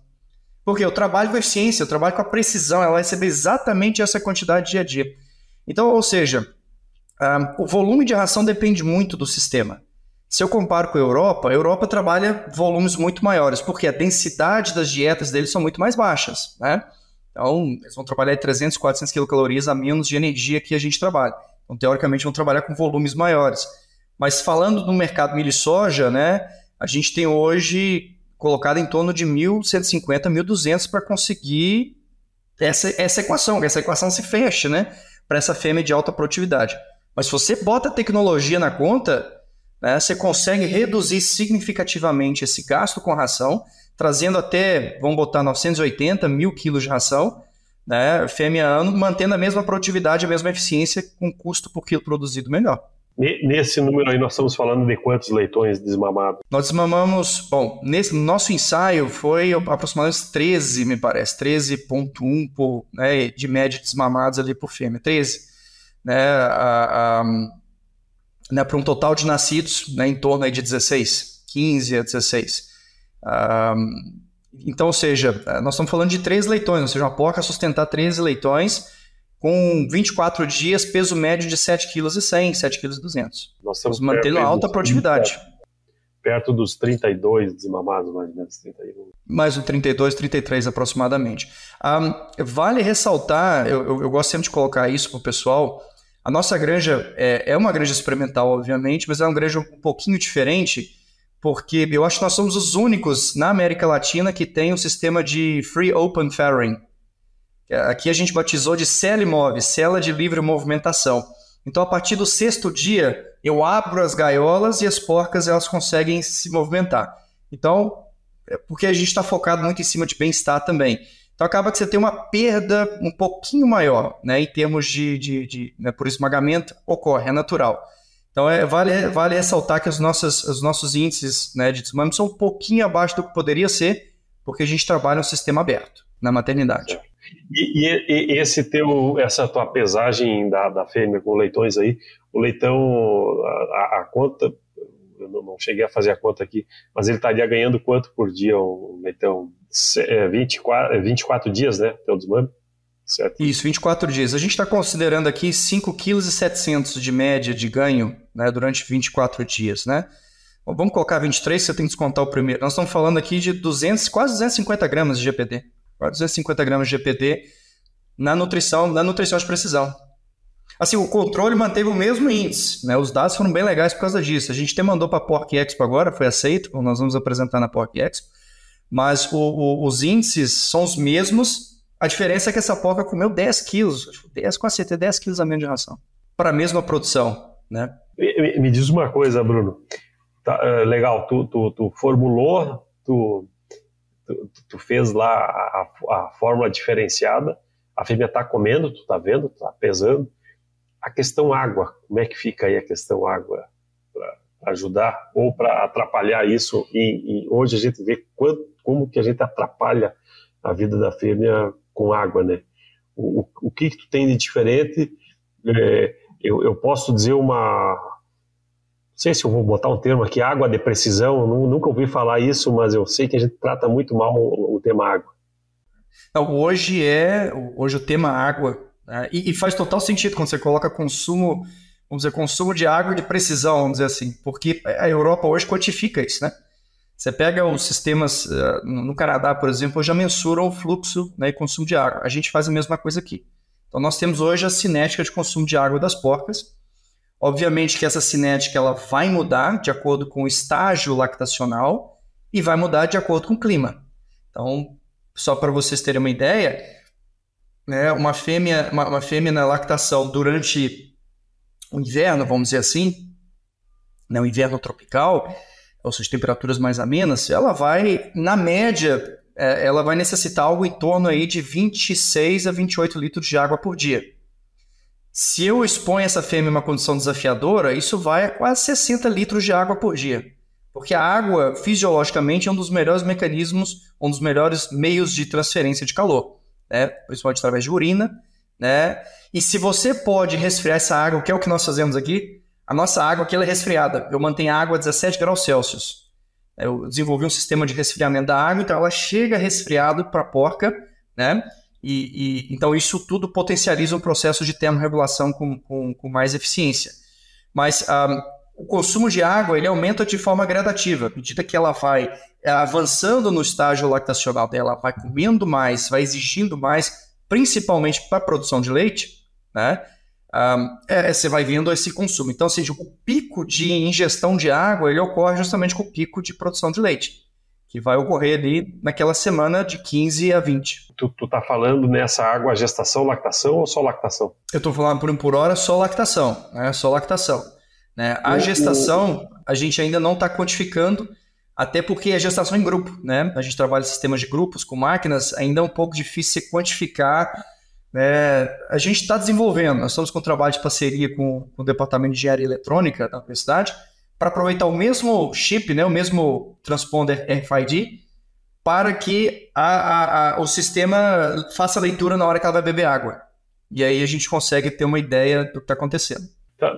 Porque eu trabalho com eficiência, eu trabalho com a precisão, ela vai receber exatamente essa quantidade dia a dia. Então, ou seja, o volume de ração depende muito do sistema. Se eu comparo com a Europa, a Europa trabalha volumes muito maiores, porque a densidade das dietas deles são muito mais baixas, né? Então, eles vão trabalhar 300, 400 quilocalorias a menos de energia que a gente trabalha. Então, teoricamente, vão trabalhar com volumes maiores. Mas falando do mercado milho e soja, né, a gente tem hoje colocado em torno de 1.150, 1.200 para conseguir essa, essa equação, essa equação se fecha, né? Para essa fêmea de alta produtividade. Mas se você bota tecnologia na conta, né, você consegue reduzir significativamente esse gasto com ração, trazendo até, vamos botar 980 mil quilos de ração, né, fêmea ano, mantendo a mesma produtividade, a mesma eficiência, com custo por quilo produzido melhor. Nesse número aí nós estamos falando de quantos leitões desmamados? Nós desmamamos, bom, nesse nosso ensaio foi aproximadamente 13, me parece, 13.1 por, né, de média desmamados ali por fêmea, 13, né, né, para um total de nascidos né, em torno aí de 16, 15 a 16. então, ou seja, nós estamos falando de três leitões, ou seja, uma porca sustentar 13 leitões, com 24 dias, peso médio de 7,1 kg, 7,2 kg. Nós estamos mantendo alta produtividade. Perto dos 32 desmamados, mais ou menos 31. Mais um 32, 33 aproximadamente. Um, vale ressaltar, eu, eu, eu, gosto sempre de colocar isso para o pessoal, a nossa granja é, é uma granja experimental, obviamente, mas é uma granja um pouquinho diferente, porque eu acho que nós somos os únicos na América Latina que tem um sistema de Free Open Farrowing. Aqui a gente batizou de CELIMOV, Cela de Livre Movimentação. Então, a partir do sexto dia, eu abro as gaiolas e as porcas elas conseguem se movimentar. Então, é porque a gente está focado muito em cima de bem-estar também. Então acaba que você tem uma perda um pouquinho maior, né, em termos de, de, de né, por esmagamento, ocorre, é natural. Então é, vale, vale ressaltar que os nossos, os nossos índices né, de desmame são um pouquinho abaixo do que poderia ser, porque a gente trabalha um sistema aberto na maternidade. E, e, e, esse teu, essa tua pesagem da, da fêmea com leitões aí, o leitão, a, a conta, eu não, não, cheguei a fazer a conta aqui, mas ele estaria ganhando quanto por dia o leitão? 24, 24 é, dias, né? Teu desmame? Certo. Isso, 24 dias. A gente está considerando aqui 5,7 kg de média de ganho né, durante 24 dias, né? Vamos colocar 23, você tem que descontar o primeiro. Nós estamos falando aqui de 200, quase 250 gramas de GPD. Quase 250 gramas de GPD na nutrição, na nutrição de precisão. Assim, o controle manteve o mesmo índice, né? Os dados foram bem legais por causa disso. A gente até mandou para a Expo agora, foi aceito, nós vamos apresentar na Pork Expo mas o, o, os índices são os mesmos. A diferença é que essa porca comeu 10 quilos, 10, com a CT, 10 quilos a menos de ração, para a mesma produção, né? Me, me, diz uma coisa, Bruno. Tá, uh, legal, tu, tu, tu formulou, tu, tu, tu, fez lá a, a fórmula diferenciada, a fêmea está comendo, tu está vendo, está pesando. A questão água, como é que fica aí a questão água? Para ajudar ou para atrapalhar isso? E, e, hoje a gente vê quanto como que a gente atrapalha a vida da fêmea com água, né? O, o, o que, que tu tem de diferente? É, eu, eu, posso dizer uma, não sei se eu vou botar um termo aqui, água de precisão, eu nunca ouvi falar isso, mas eu sei que a gente trata muito mal o, o tema água. Então, hoje é, hoje o tema água, né? e, e, faz total sentido quando você coloca consumo, vamos dizer, consumo de água de precisão, vamos dizer assim, porque a Europa hoje quantifica isso, né? Você pega os sistemas, eh, no Canadá, por exemplo, já mensuram o fluxo né, e consumo de água. A gente faz a mesma coisa aqui. Então, nós temos hoje a cinética de consumo de água das porcas. Obviamente que essa cinética ela vai mudar de acordo com o estágio lactacional e vai mudar de acordo com o clima. Então, só para vocês terem uma ideia, né, uma, fêmea, uma, uma fêmea na lactação durante o inverno, vamos dizer assim, né, o inverno tropical, ou seja, temperaturas mais amenas, ela vai, na média, é, ela vai necessitar algo em torno aí de 26 a 28 litros de água por dia. Se eu exponho essa fêmea em uma condição desafiadora, isso vai a quase 60 litros de água por dia. Porque a água, fisiologicamente, é um dos melhores mecanismos, um dos melhores meios de transferência de calor, né? principalmente através de urina. Né? E se você pode resfriar essa água, que é o que nós fazemos aqui, a nossa água aqui é resfriada. Eu mantenho a água a 17 graus Celsius. Eu desenvolvi um sistema de resfriamento da água, então ela chega resfriado para a porca, né? E, e, então isso tudo potencializa o processo de termorregulação com, com, com mais eficiência. Mas um, o consumo de água ele aumenta de forma gradativa. À medida que ela vai é, avançando no estágio lactacional dela, vai comendo mais, vai exigindo mais, principalmente para a produção de leite, né? Um, é, você vai vendo esse consumo. Então, assim, o pico de ingestão de água ele ocorre justamente com o pico de produção de leite, que vai ocorrer ali naquela semana de 15 a 20. Tu, tu tá falando nessa água gestação, lactação ou só lactação? Eu estou falando por um por hora só lactação, né? Só lactação. Né? A gestação, a gente ainda não está quantificando, até porque é gestação em grupo, né? A gente trabalha em sistemas de grupos com máquinas, ainda é um pouco difícil quantificar é, a gente está desenvolvendo, nós estamos com um trabalho de parceria com, com o Departamento de Engenharia Eletrônica da Universidade para aproveitar o mesmo chip, né, o mesmo transponder RFID, para que a, a, a, o sistema faça a leitura na hora que ela vai beber água. E aí a gente consegue ter uma ideia do que está acontecendo.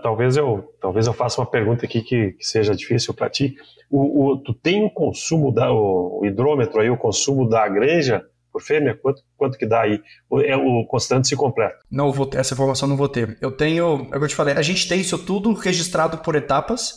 Talvez eu, talvez eu faça uma pergunta aqui que, que seja difícil para ti. O, o, tu tem o consumo da o hidrômetro aí, o consumo da granja por fêmea? Quanto, quanto que dá aí? O, é, o constante se completa? Não vou ter, essa informação não vou ter. Eu tenho, é eu te falei, a gente tem isso tudo registrado por etapas,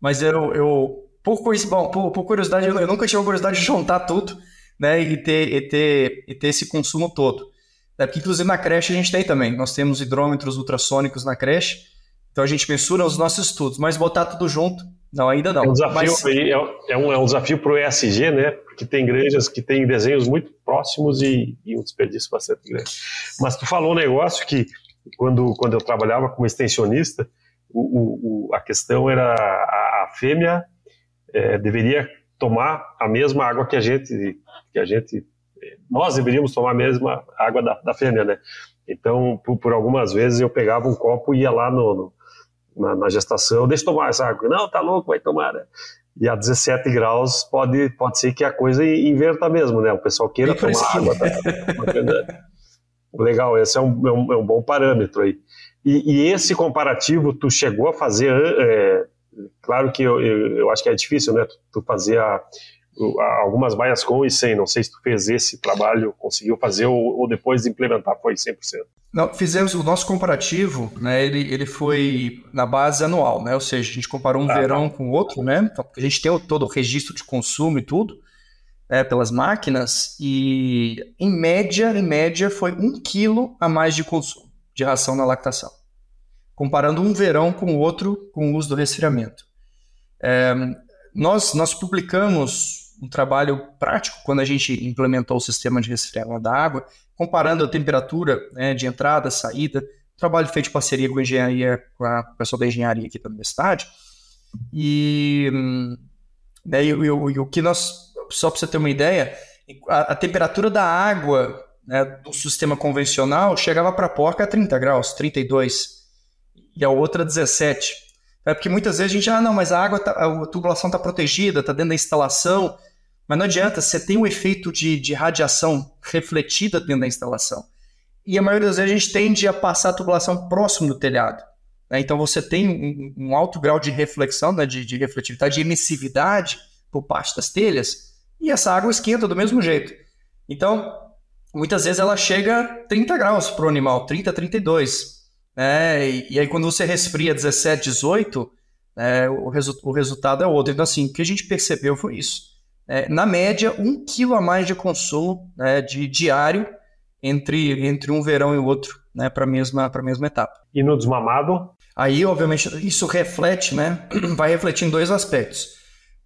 mas eu, eu por, bom, por, por curiosidade, eu, eu nunca tive a curiosidade de juntar tudo, né, e ter, e ter, e ter esse consumo todo. É, porque, inclusive, na creche a gente tem também. Nós temos hidrômetros ultrassônicos na creche, então a gente mensura os nossos estudos, mas botar tudo junto, não, ainda não. É um desafio, mas... aí, é, é, um, é um desafio para o ESG, né? Porque tem igrejas que têm desenhos muito próximos e, e um desperdício bastante grande. Mas tu falou um negócio que, quando, quando eu trabalhava como extensionista, o, o, a questão era a, a fêmea é, deveria tomar a mesma água que a gente, que a gente nós deveríamos tomar a mesma água da, da fêmea, né? Então, por, por, algumas vezes eu pegava um copo e ia lá no, no na, na, gestação, deixa eu tomar essa água. Não, tá louco, vai tomar, né? E a 17 graus pode, pode ser que a coisa inverta mesmo, né? O pessoal queira tomar água. Tá? *laughs* Legal, esse é um, é um, é um, bom parâmetro aí. E, e, esse comparativo tu chegou a fazer, é, claro que eu, eu, eu, acho que é difícil, né? Tu, tu fazer a, algumas baias com e sem. Não sei se tu fez esse trabalho, conseguiu fazer ou, ou depois de implementar foi 100%. Não, fizemos o nosso comparativo, né? Ele, ele foi na base anual, né? Ou seja, a gente comparou um ah, verão tá. com o outro, né? Então, a gente tem todo o registro de consumo e tudo, né, pelas máquinas, e em média, em média, foi um quilo a mais de consumo de ração na lactação. Comparando um verão com o outro com o uso do resfriamento. É, nós, nós publicamos um trabalho prático quando a gente implementou o sistema de resfriamento da água, comparando a temperatura né, de entrada, saída, trabalho feito em parceria com a engenharia, com a pessoal da engenharia aqui da universidade. E, né, e, e, e o que nós, só para você ter uma ideia, a, a temperatura da água né, do sistema convencional chegava para a porca a 30 graus, 32, e a outra 17. É porque muitas vezes a gente, ah, não, mas a água, tá, a tubulação está protegida, está dentro da instalação. Mas não adianta, você tem um efeito de, de radiação refletida dentro da instalação. E a maioria das vezes a gente tende a passar a tubulação próximo do telhado. Né? Então você tem um, um, alto grau de reflexão, né? de, de refletividade, de emissividade por parte das telhas, e essa água esquenta do mesmo jeito. Então, muitas vezes ela chega a 30 graus para o animal, 30, 32. Né? E, e aí quando você resfria 17, 18, né, o, resu o resultado é outro. Então, assim, o que a gente percebeu foi isso é, na média, um quilo a mais de consumo né, de diário entre, entre um verão e o outro, né, para a mesma, mesma etapa. E no desmamado? Aí, obviamente, isso reflete, né, *clears throat* vai refletir em dois aspectos.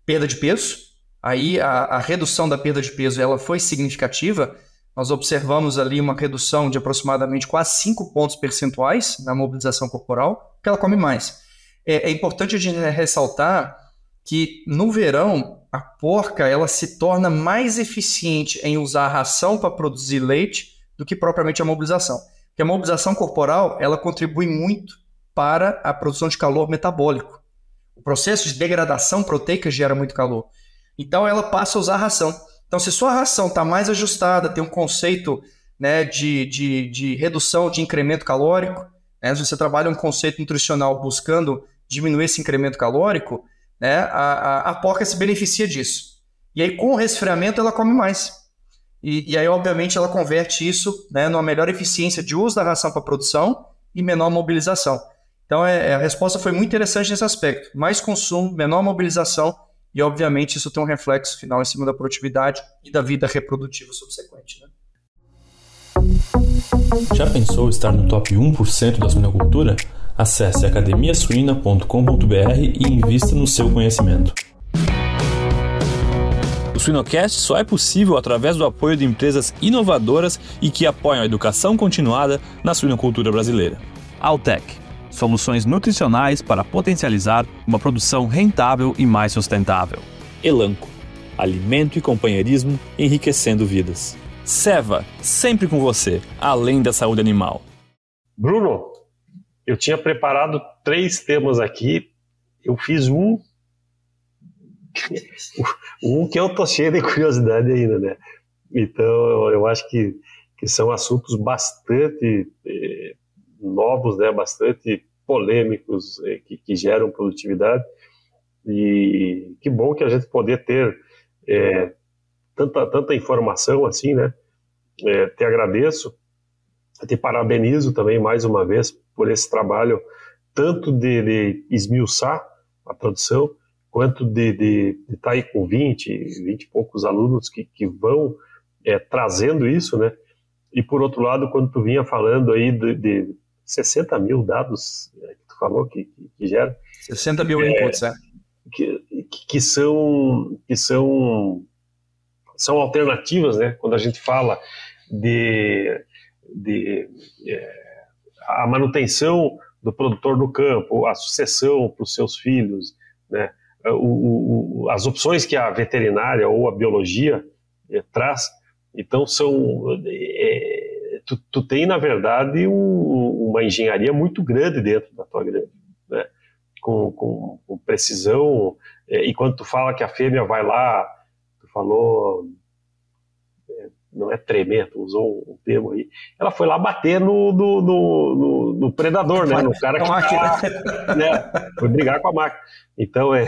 Perda de peso, aí a, a redução da perda de peso ela foi significativa, nós observamos ali uma redução de aproximadamente quase 5 pontos percentuais na mobilização corporal, porque ela come mais. É, é importante a gente ressaltar que no verão a porca ela se torna mais eficiente em usar a ração para produzir leite do que propriamente a mobilização. Porque a mobilização corporal ela contribui muito para a produção de calor metabólico. O processo de degradação proteica gera muito calor. Então ela passa a usar a ração. Então, se sua ração está mais ajustada, tem um conceito né, de, de, de redução de incremento calórico, né, se você trabalha um conceito nutricional buscando diminuir esse incremento calórico, né, a, a, a porca se beneficia disso. E aí, com o resfriamento, ela come mais. E, e aí, obviamente, ela converte isso né, numa melhor eficiência de uso da ração para produção e menor mobilização. Então, é, é, a resposta foi muito interessante nesse aspecto. Mais consumo, menor mobilização e, obviamente, isso tem um reflexo final em cima da produtividade e da vida reprodutiva subsequente. Né? Já pensou estar no top 1% da suinocultura? Acesse academiasuina.com.br e invista no seu conhecimento. O Suinocast só é possível através do apoio de empresas inovadoras e que apoiam a educação continuada na suinocultura brasileira. Altec soluções nutricionais para potencializar uma produção rentável e mais sustentável. Elanco alimento e companheirismo enriquecendo vidas. Seva, sempre com você, além da saúde animal. Bruno, eu tinha preparado três temas aqui, eu fiz um. *laughs* um que eu tô cheio de curiosidade ainda, né? Então, eu acho que, que são assuntos bastante eh, novos, né? Bastante polêmicos, eh, que, que, geram produtividade. E que bom que a gente poder ter eh, tanta, tanta informação assim, né? é, te agradeço, te parabenizo também mais uma vez por esse trabalho, tanto de, de esmiuçar a produção, quanto de, estar tá aí com 20, 20 e poucos alunos que, que vão trazendo isso, né? E por outro lado, quando tu vinha falando aí de, de 60 mil dados é, que tu falou que, que, que gera. 60 mil é, inputs, é. Que, que são, que são, são alternativas, né? Quando a gente fala de, de é, a manutenção do produtor no campo, a sucessão para os seus filhos, né? O, o, as opções que a veterinária ou a biologia é, traz, então são é, tu, tu, tem na verdade um, uma engenharia muito grande dentro da tua granja, né? com, com, com precisão é, e quando tu fala que a fêmea vai lá, tu falou não é tremer, tu usou um termo aí, ela foi lá bater no, no, no, no predador, né? No cara que tá, né? Foi brigar com a máquina. Então, é,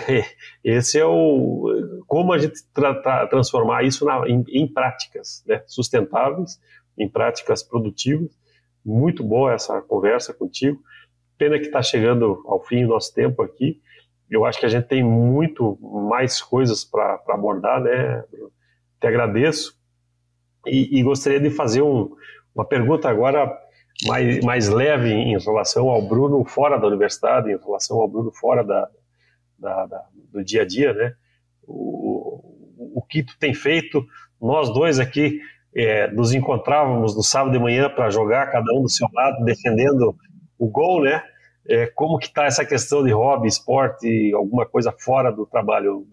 esse é o... Como a gente tra transformar isso na, em, em, práticas né? sustentáveis, em práticas produtivas. Muito boa essa conversa contigo. Pena que está chegando ao fim o nosso tempo aqui. Eu acho que a gente tem muito mais coisas para abordar, né? Te agradeço e, e gostaria de fazer um, uma pergunta agora mais, mais leve em relação ao Bruno fora da universidade, em relação ao Bruno fora da, da, da do dia a dia, né? O, o que tu tem feito? Nós dois aqui é, nos encontrávamos no sábado de manhã para jogar, cada um do seu lado, defendendo o gol, né? É, como que está essa questão de hobby, esporte, alguma coisa fora do trabalho?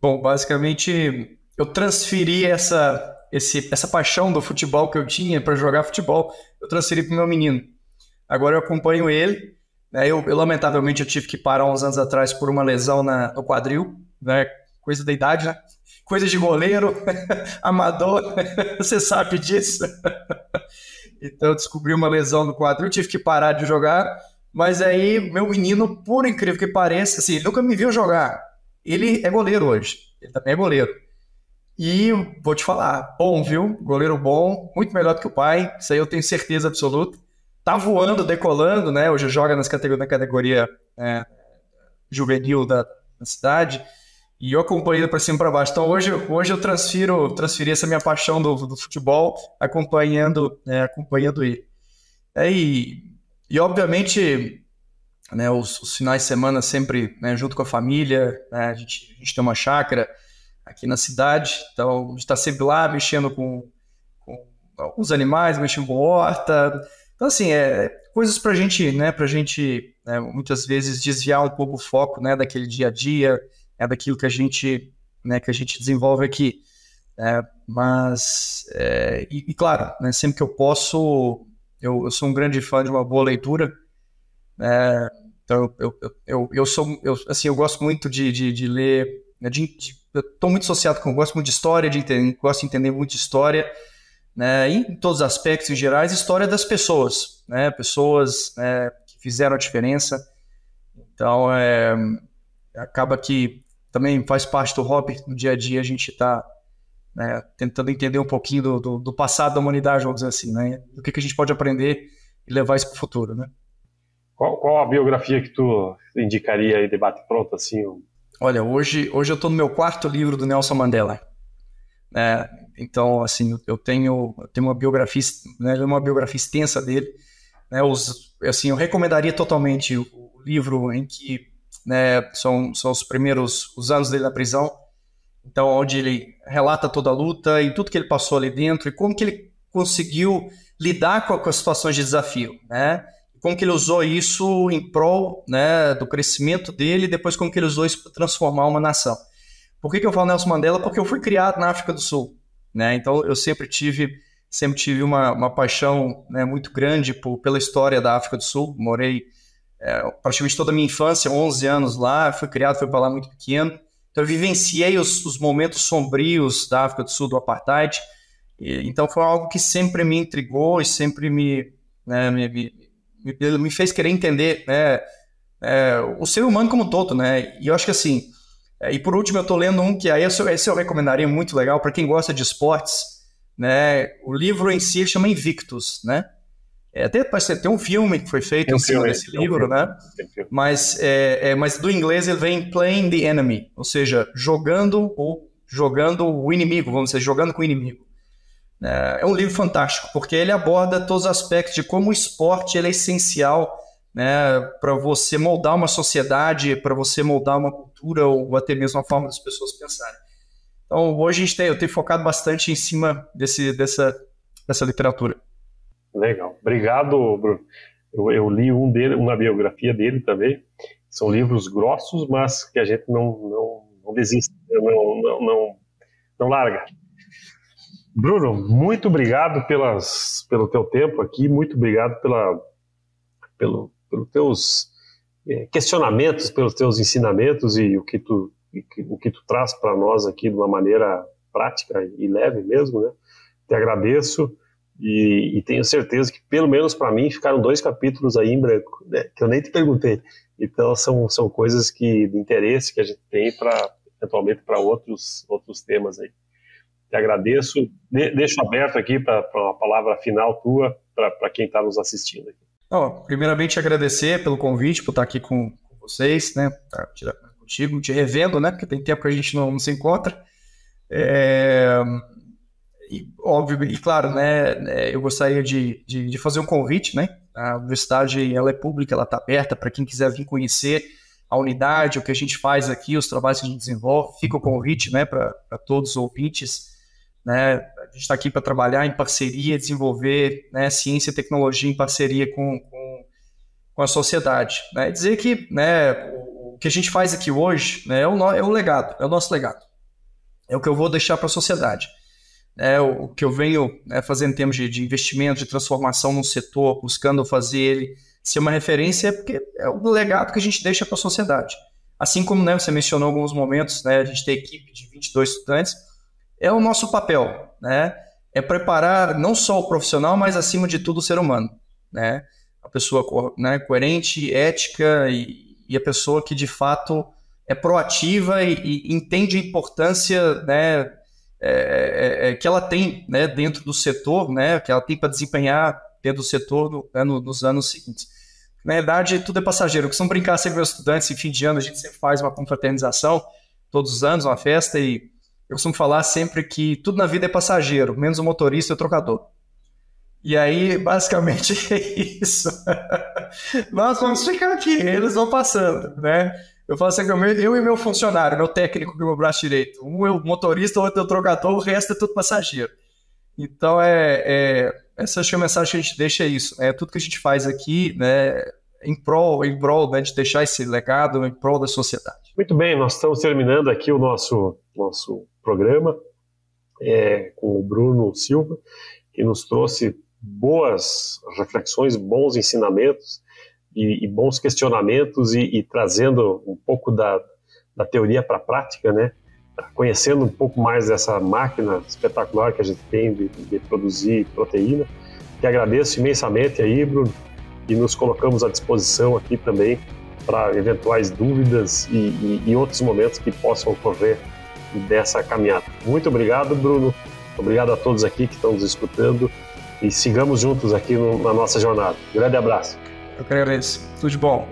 Bom, basicamente eu transferi essa esse, essa paixão do futebol que eu tinha para jogar futebol, eu transferi para o meu menino. Agora eu acompanho ele. Né? Eu, eu, lamentavelmente, eu tive que parar uns anos atrás por uma lesão na, no quadril, né? coisa da idade, né? Coisa de goleiro, *laughs* amador, *laughs* você sabe disso. *laughs* então eu descobri uma lesão no quadril, tive que parar de jogar. Mas aí, meu menino, por incrível que pareça, assim, nunca me viu jogar. Ele é goleiro hoje. Ele também é goleiro. E vou te falar, bom, viu? Goleiro bom, muito melhor do que o pai, isso aí eu tenho certeza absoluta. Tá voando, decolando, né? Hoje joga nas categorias, na categoria é, juvenil da, da, cidade. E eu acompanho para cima para baixo. Então hoje, hoje eu transfiro, transferi essa minha paixão do, do futebol acompanhando, é, acompanhando ele. É, e, e obviamente né, os, os, finais de semana sempre né, junto com a família, né, a, gente, a gente tem uma chácara, aqui na cidade. Então, a gente está sempre lá mexendo com, com alguns animais, mexendo com horta. Então, assim, é coisas para a gente, né, para a gente né, muitas vezes desviar um pouco o foco, né, daquele dia a dia, é daquilo que a gente, né, que a gente desenvolve aqui. É, mas, é, e, e, claro, né, sempre que eu posso, eu, eu, sou um grande fã de uma boa leitura. É, então, eu, eu, eu, eu, sou, eu, assim, eu gosto muito de, de, de ler, né, de, de eu estou muito associado com, eu gosto muito de história, de gosto de entender muito de história, né, em todos os aspectos em gerais, história das pessoas, né, pessoas né, que fizeram a diferença. Então, é, acaba que também faz parte do hobby, no dia a dia a gente está né, tentando entender um pouquinho do, do, do, passado da humanidade, vamos dizer assim, né, do que, que a gente pode aprender e levar isso para o futuro, né. Qual, qual, a biografia que tu indicaria aí, debate pronto, assim, um Olha, hoje, hoje eu estou no meu quarto livro do Nelson Mandela. É, então, assim, eu tenho, eu tenho uma biografia, né, uma biografia extensa dele. Né, os, assim, eu recomendaria totalmente o, o livro em que né, são, são os primeiros os anos dele na prisão. Então, onde ele relata toda a luta e tudo que ele passou ali dentro e como que ele conseguiu lidar com, com as situações de desafio, né? como que ele usou isso em prol né, do crescimento dele e depois como que ele usou isso para transformar uma nação. Por que, que eu falo Nelson Mandela? Porque eu fui criado na África do Sul. Né? Então eu sempre tive, sempre tive uma, uma paixão né, muito grande por, pela história da África do Sul. Morei é, praticamente toda a minha infância, 11 anos lá, fui criado, fui para lá muito pequeno. Então eu vivenciei os, os momentos sombrios da África do Sul, do Apartheid. E, então foi algo que sempre me intrigou e sempre me, né, me, me me, fez querer entender né, é, o ser humano como todo, né? E eu acho que assim, é, e por último eu tô lendo um que aí esse, esse eu recomendaria muito legal para quem gosta de esportes, né? O livro em si chama Invictus, né? É, até parece tem um filme que foi feito tem em cima filme, desse livro, um né? Mas, é, é, mas do inglês ele vem playing the enemy, ou seja, jogando ou jogando o inimigo, vamos dizer, jogando com o inimigo. É, é um livro fantástico, porque ele aborda todos os aspectos de como o esporte é essencial né, para você moldar uma sociedade, para você moldar uma cultura ou até mesmo a forma das pessoas pensarem. Então, hoje a gente tem, eu tenho focado bastante em cima desse, dessa, dessa literatura. Legal. Obrigado, Bruno. Eu, eu, li um dele, uma biografia dele também. São livros grossos, mas que a gente não, não, não desiste, não, não, não, não larga. Bruno, muito obrigado pelas, pelo teu tempo aqui, muito obrigado pela, pelo, pelos teus é, questionamentos, pelos teus ensinamentos e o que tu, o que tu traz para nós aqui de uma maneira prática e leve mesmo, né? Te agradeço. E, e, tenho certeza que, pelo menos para mim, ficaram dois capítulos aí em branco, né, que eu nem te perguntei. Então, são, são coisas que, de interesse que a gente tem para, eventualmente, para outros, outros temas aí. Te agradeço. De, deixo aberto aqui para uma palavra final tua, para quem está nos assistindo. Aqui. Oh, primeiramente, agradecer pelo convite, por estar aqui com, com vocês, né, contigo, te revendo, né, porque tem tempo que a gente não, não se encontra. É e, óbvio, e claro, né, né, eu gostaria de, de, de, fazer um convite, né? A universidade ela é pública, ela está aberta para quem quiser vir conhecer a unidade, o que a gente faz aqui, os trabalhos que a gente desenvolve. Fica o convite, né, para todos os ouvintes. Né? A gente está aqui para trabalhar em parceria, desenvolver né, ciência e tecnologia em parceria com, com, com a sociedade. Né? Dizer que né, o, que a gente faz aqui hoje né, é, o, é o legado, é o nosso legado. É o que eu vou deixar para a sociedade é, o, que eu venho né, fazendo em termos de, de, investimento, de transformação no setor, buscando fazer ele ser uma referência, é porque é o legado que a gente deixa para a sociedade. Assim como né, você mencionou alguns momentos, né, a gente tem equipe de 22 estudantes, é o nosso papel, né? É preparar não só o profissional, mas acima de tudo o ser humano, né? A pessoa né, coerente, ética e, e a pessoa que de fato é proativa e, e entende a importância, né? É, é, é, que ela tem né, dentro do setor, né, que ela tem para desempenhar dentro do setor no, né, no, nos anos seguintes. Na verdade, tudo é passageiro. Eu costumo brincar sempre com os estudantes, em fim de ano, a gente sempre faz uma confraternização, todos os anos, uma festa, e eu costumo falar sempre que tudo na vida é passageiro, menos o motorista e o trocador. E aí, basicamente, *laughs* é isso. *laughs* Nós vamos ficar aqui, eles vão passando, né? Eu falo assim, eu e meu funcionário, meu técnico meu braço direito. Um é o motorista, o outro é o drogador, o resto é tudo passageiro. Então, é, é, essa acho que a mensagem que a gente deixa é isso. É tudo que a gente faz aqui, né, em prol, em prol né, de deixar esse legado em prol da sociedade. Muito bem, nós estamos terminando aqui o nosso, nosso programa é, com o Bruno Silva, que nos trouxe boas reflexões, bons ensinamentos e, e bons questionamentos e, e, trazendo um pouco da, da teoria para a prática, né? Conhecendo um pouco mais dessa máquina espetacular que a gente tem de, de produzir proteína. Que agradeço imensamente aí, Bruno, e nos colocamos à disposição aqui também para eventuais dúvidas e, e, e, outros momentos que possam ocorrer dessa caminhada. Muito obrigado, Bruno. Obrigado a todos aqui que estão nos escutando e sigamos juntos aqui no, na nossa jornada. Grande abraço. Eu que agradeço. Tudo de bom.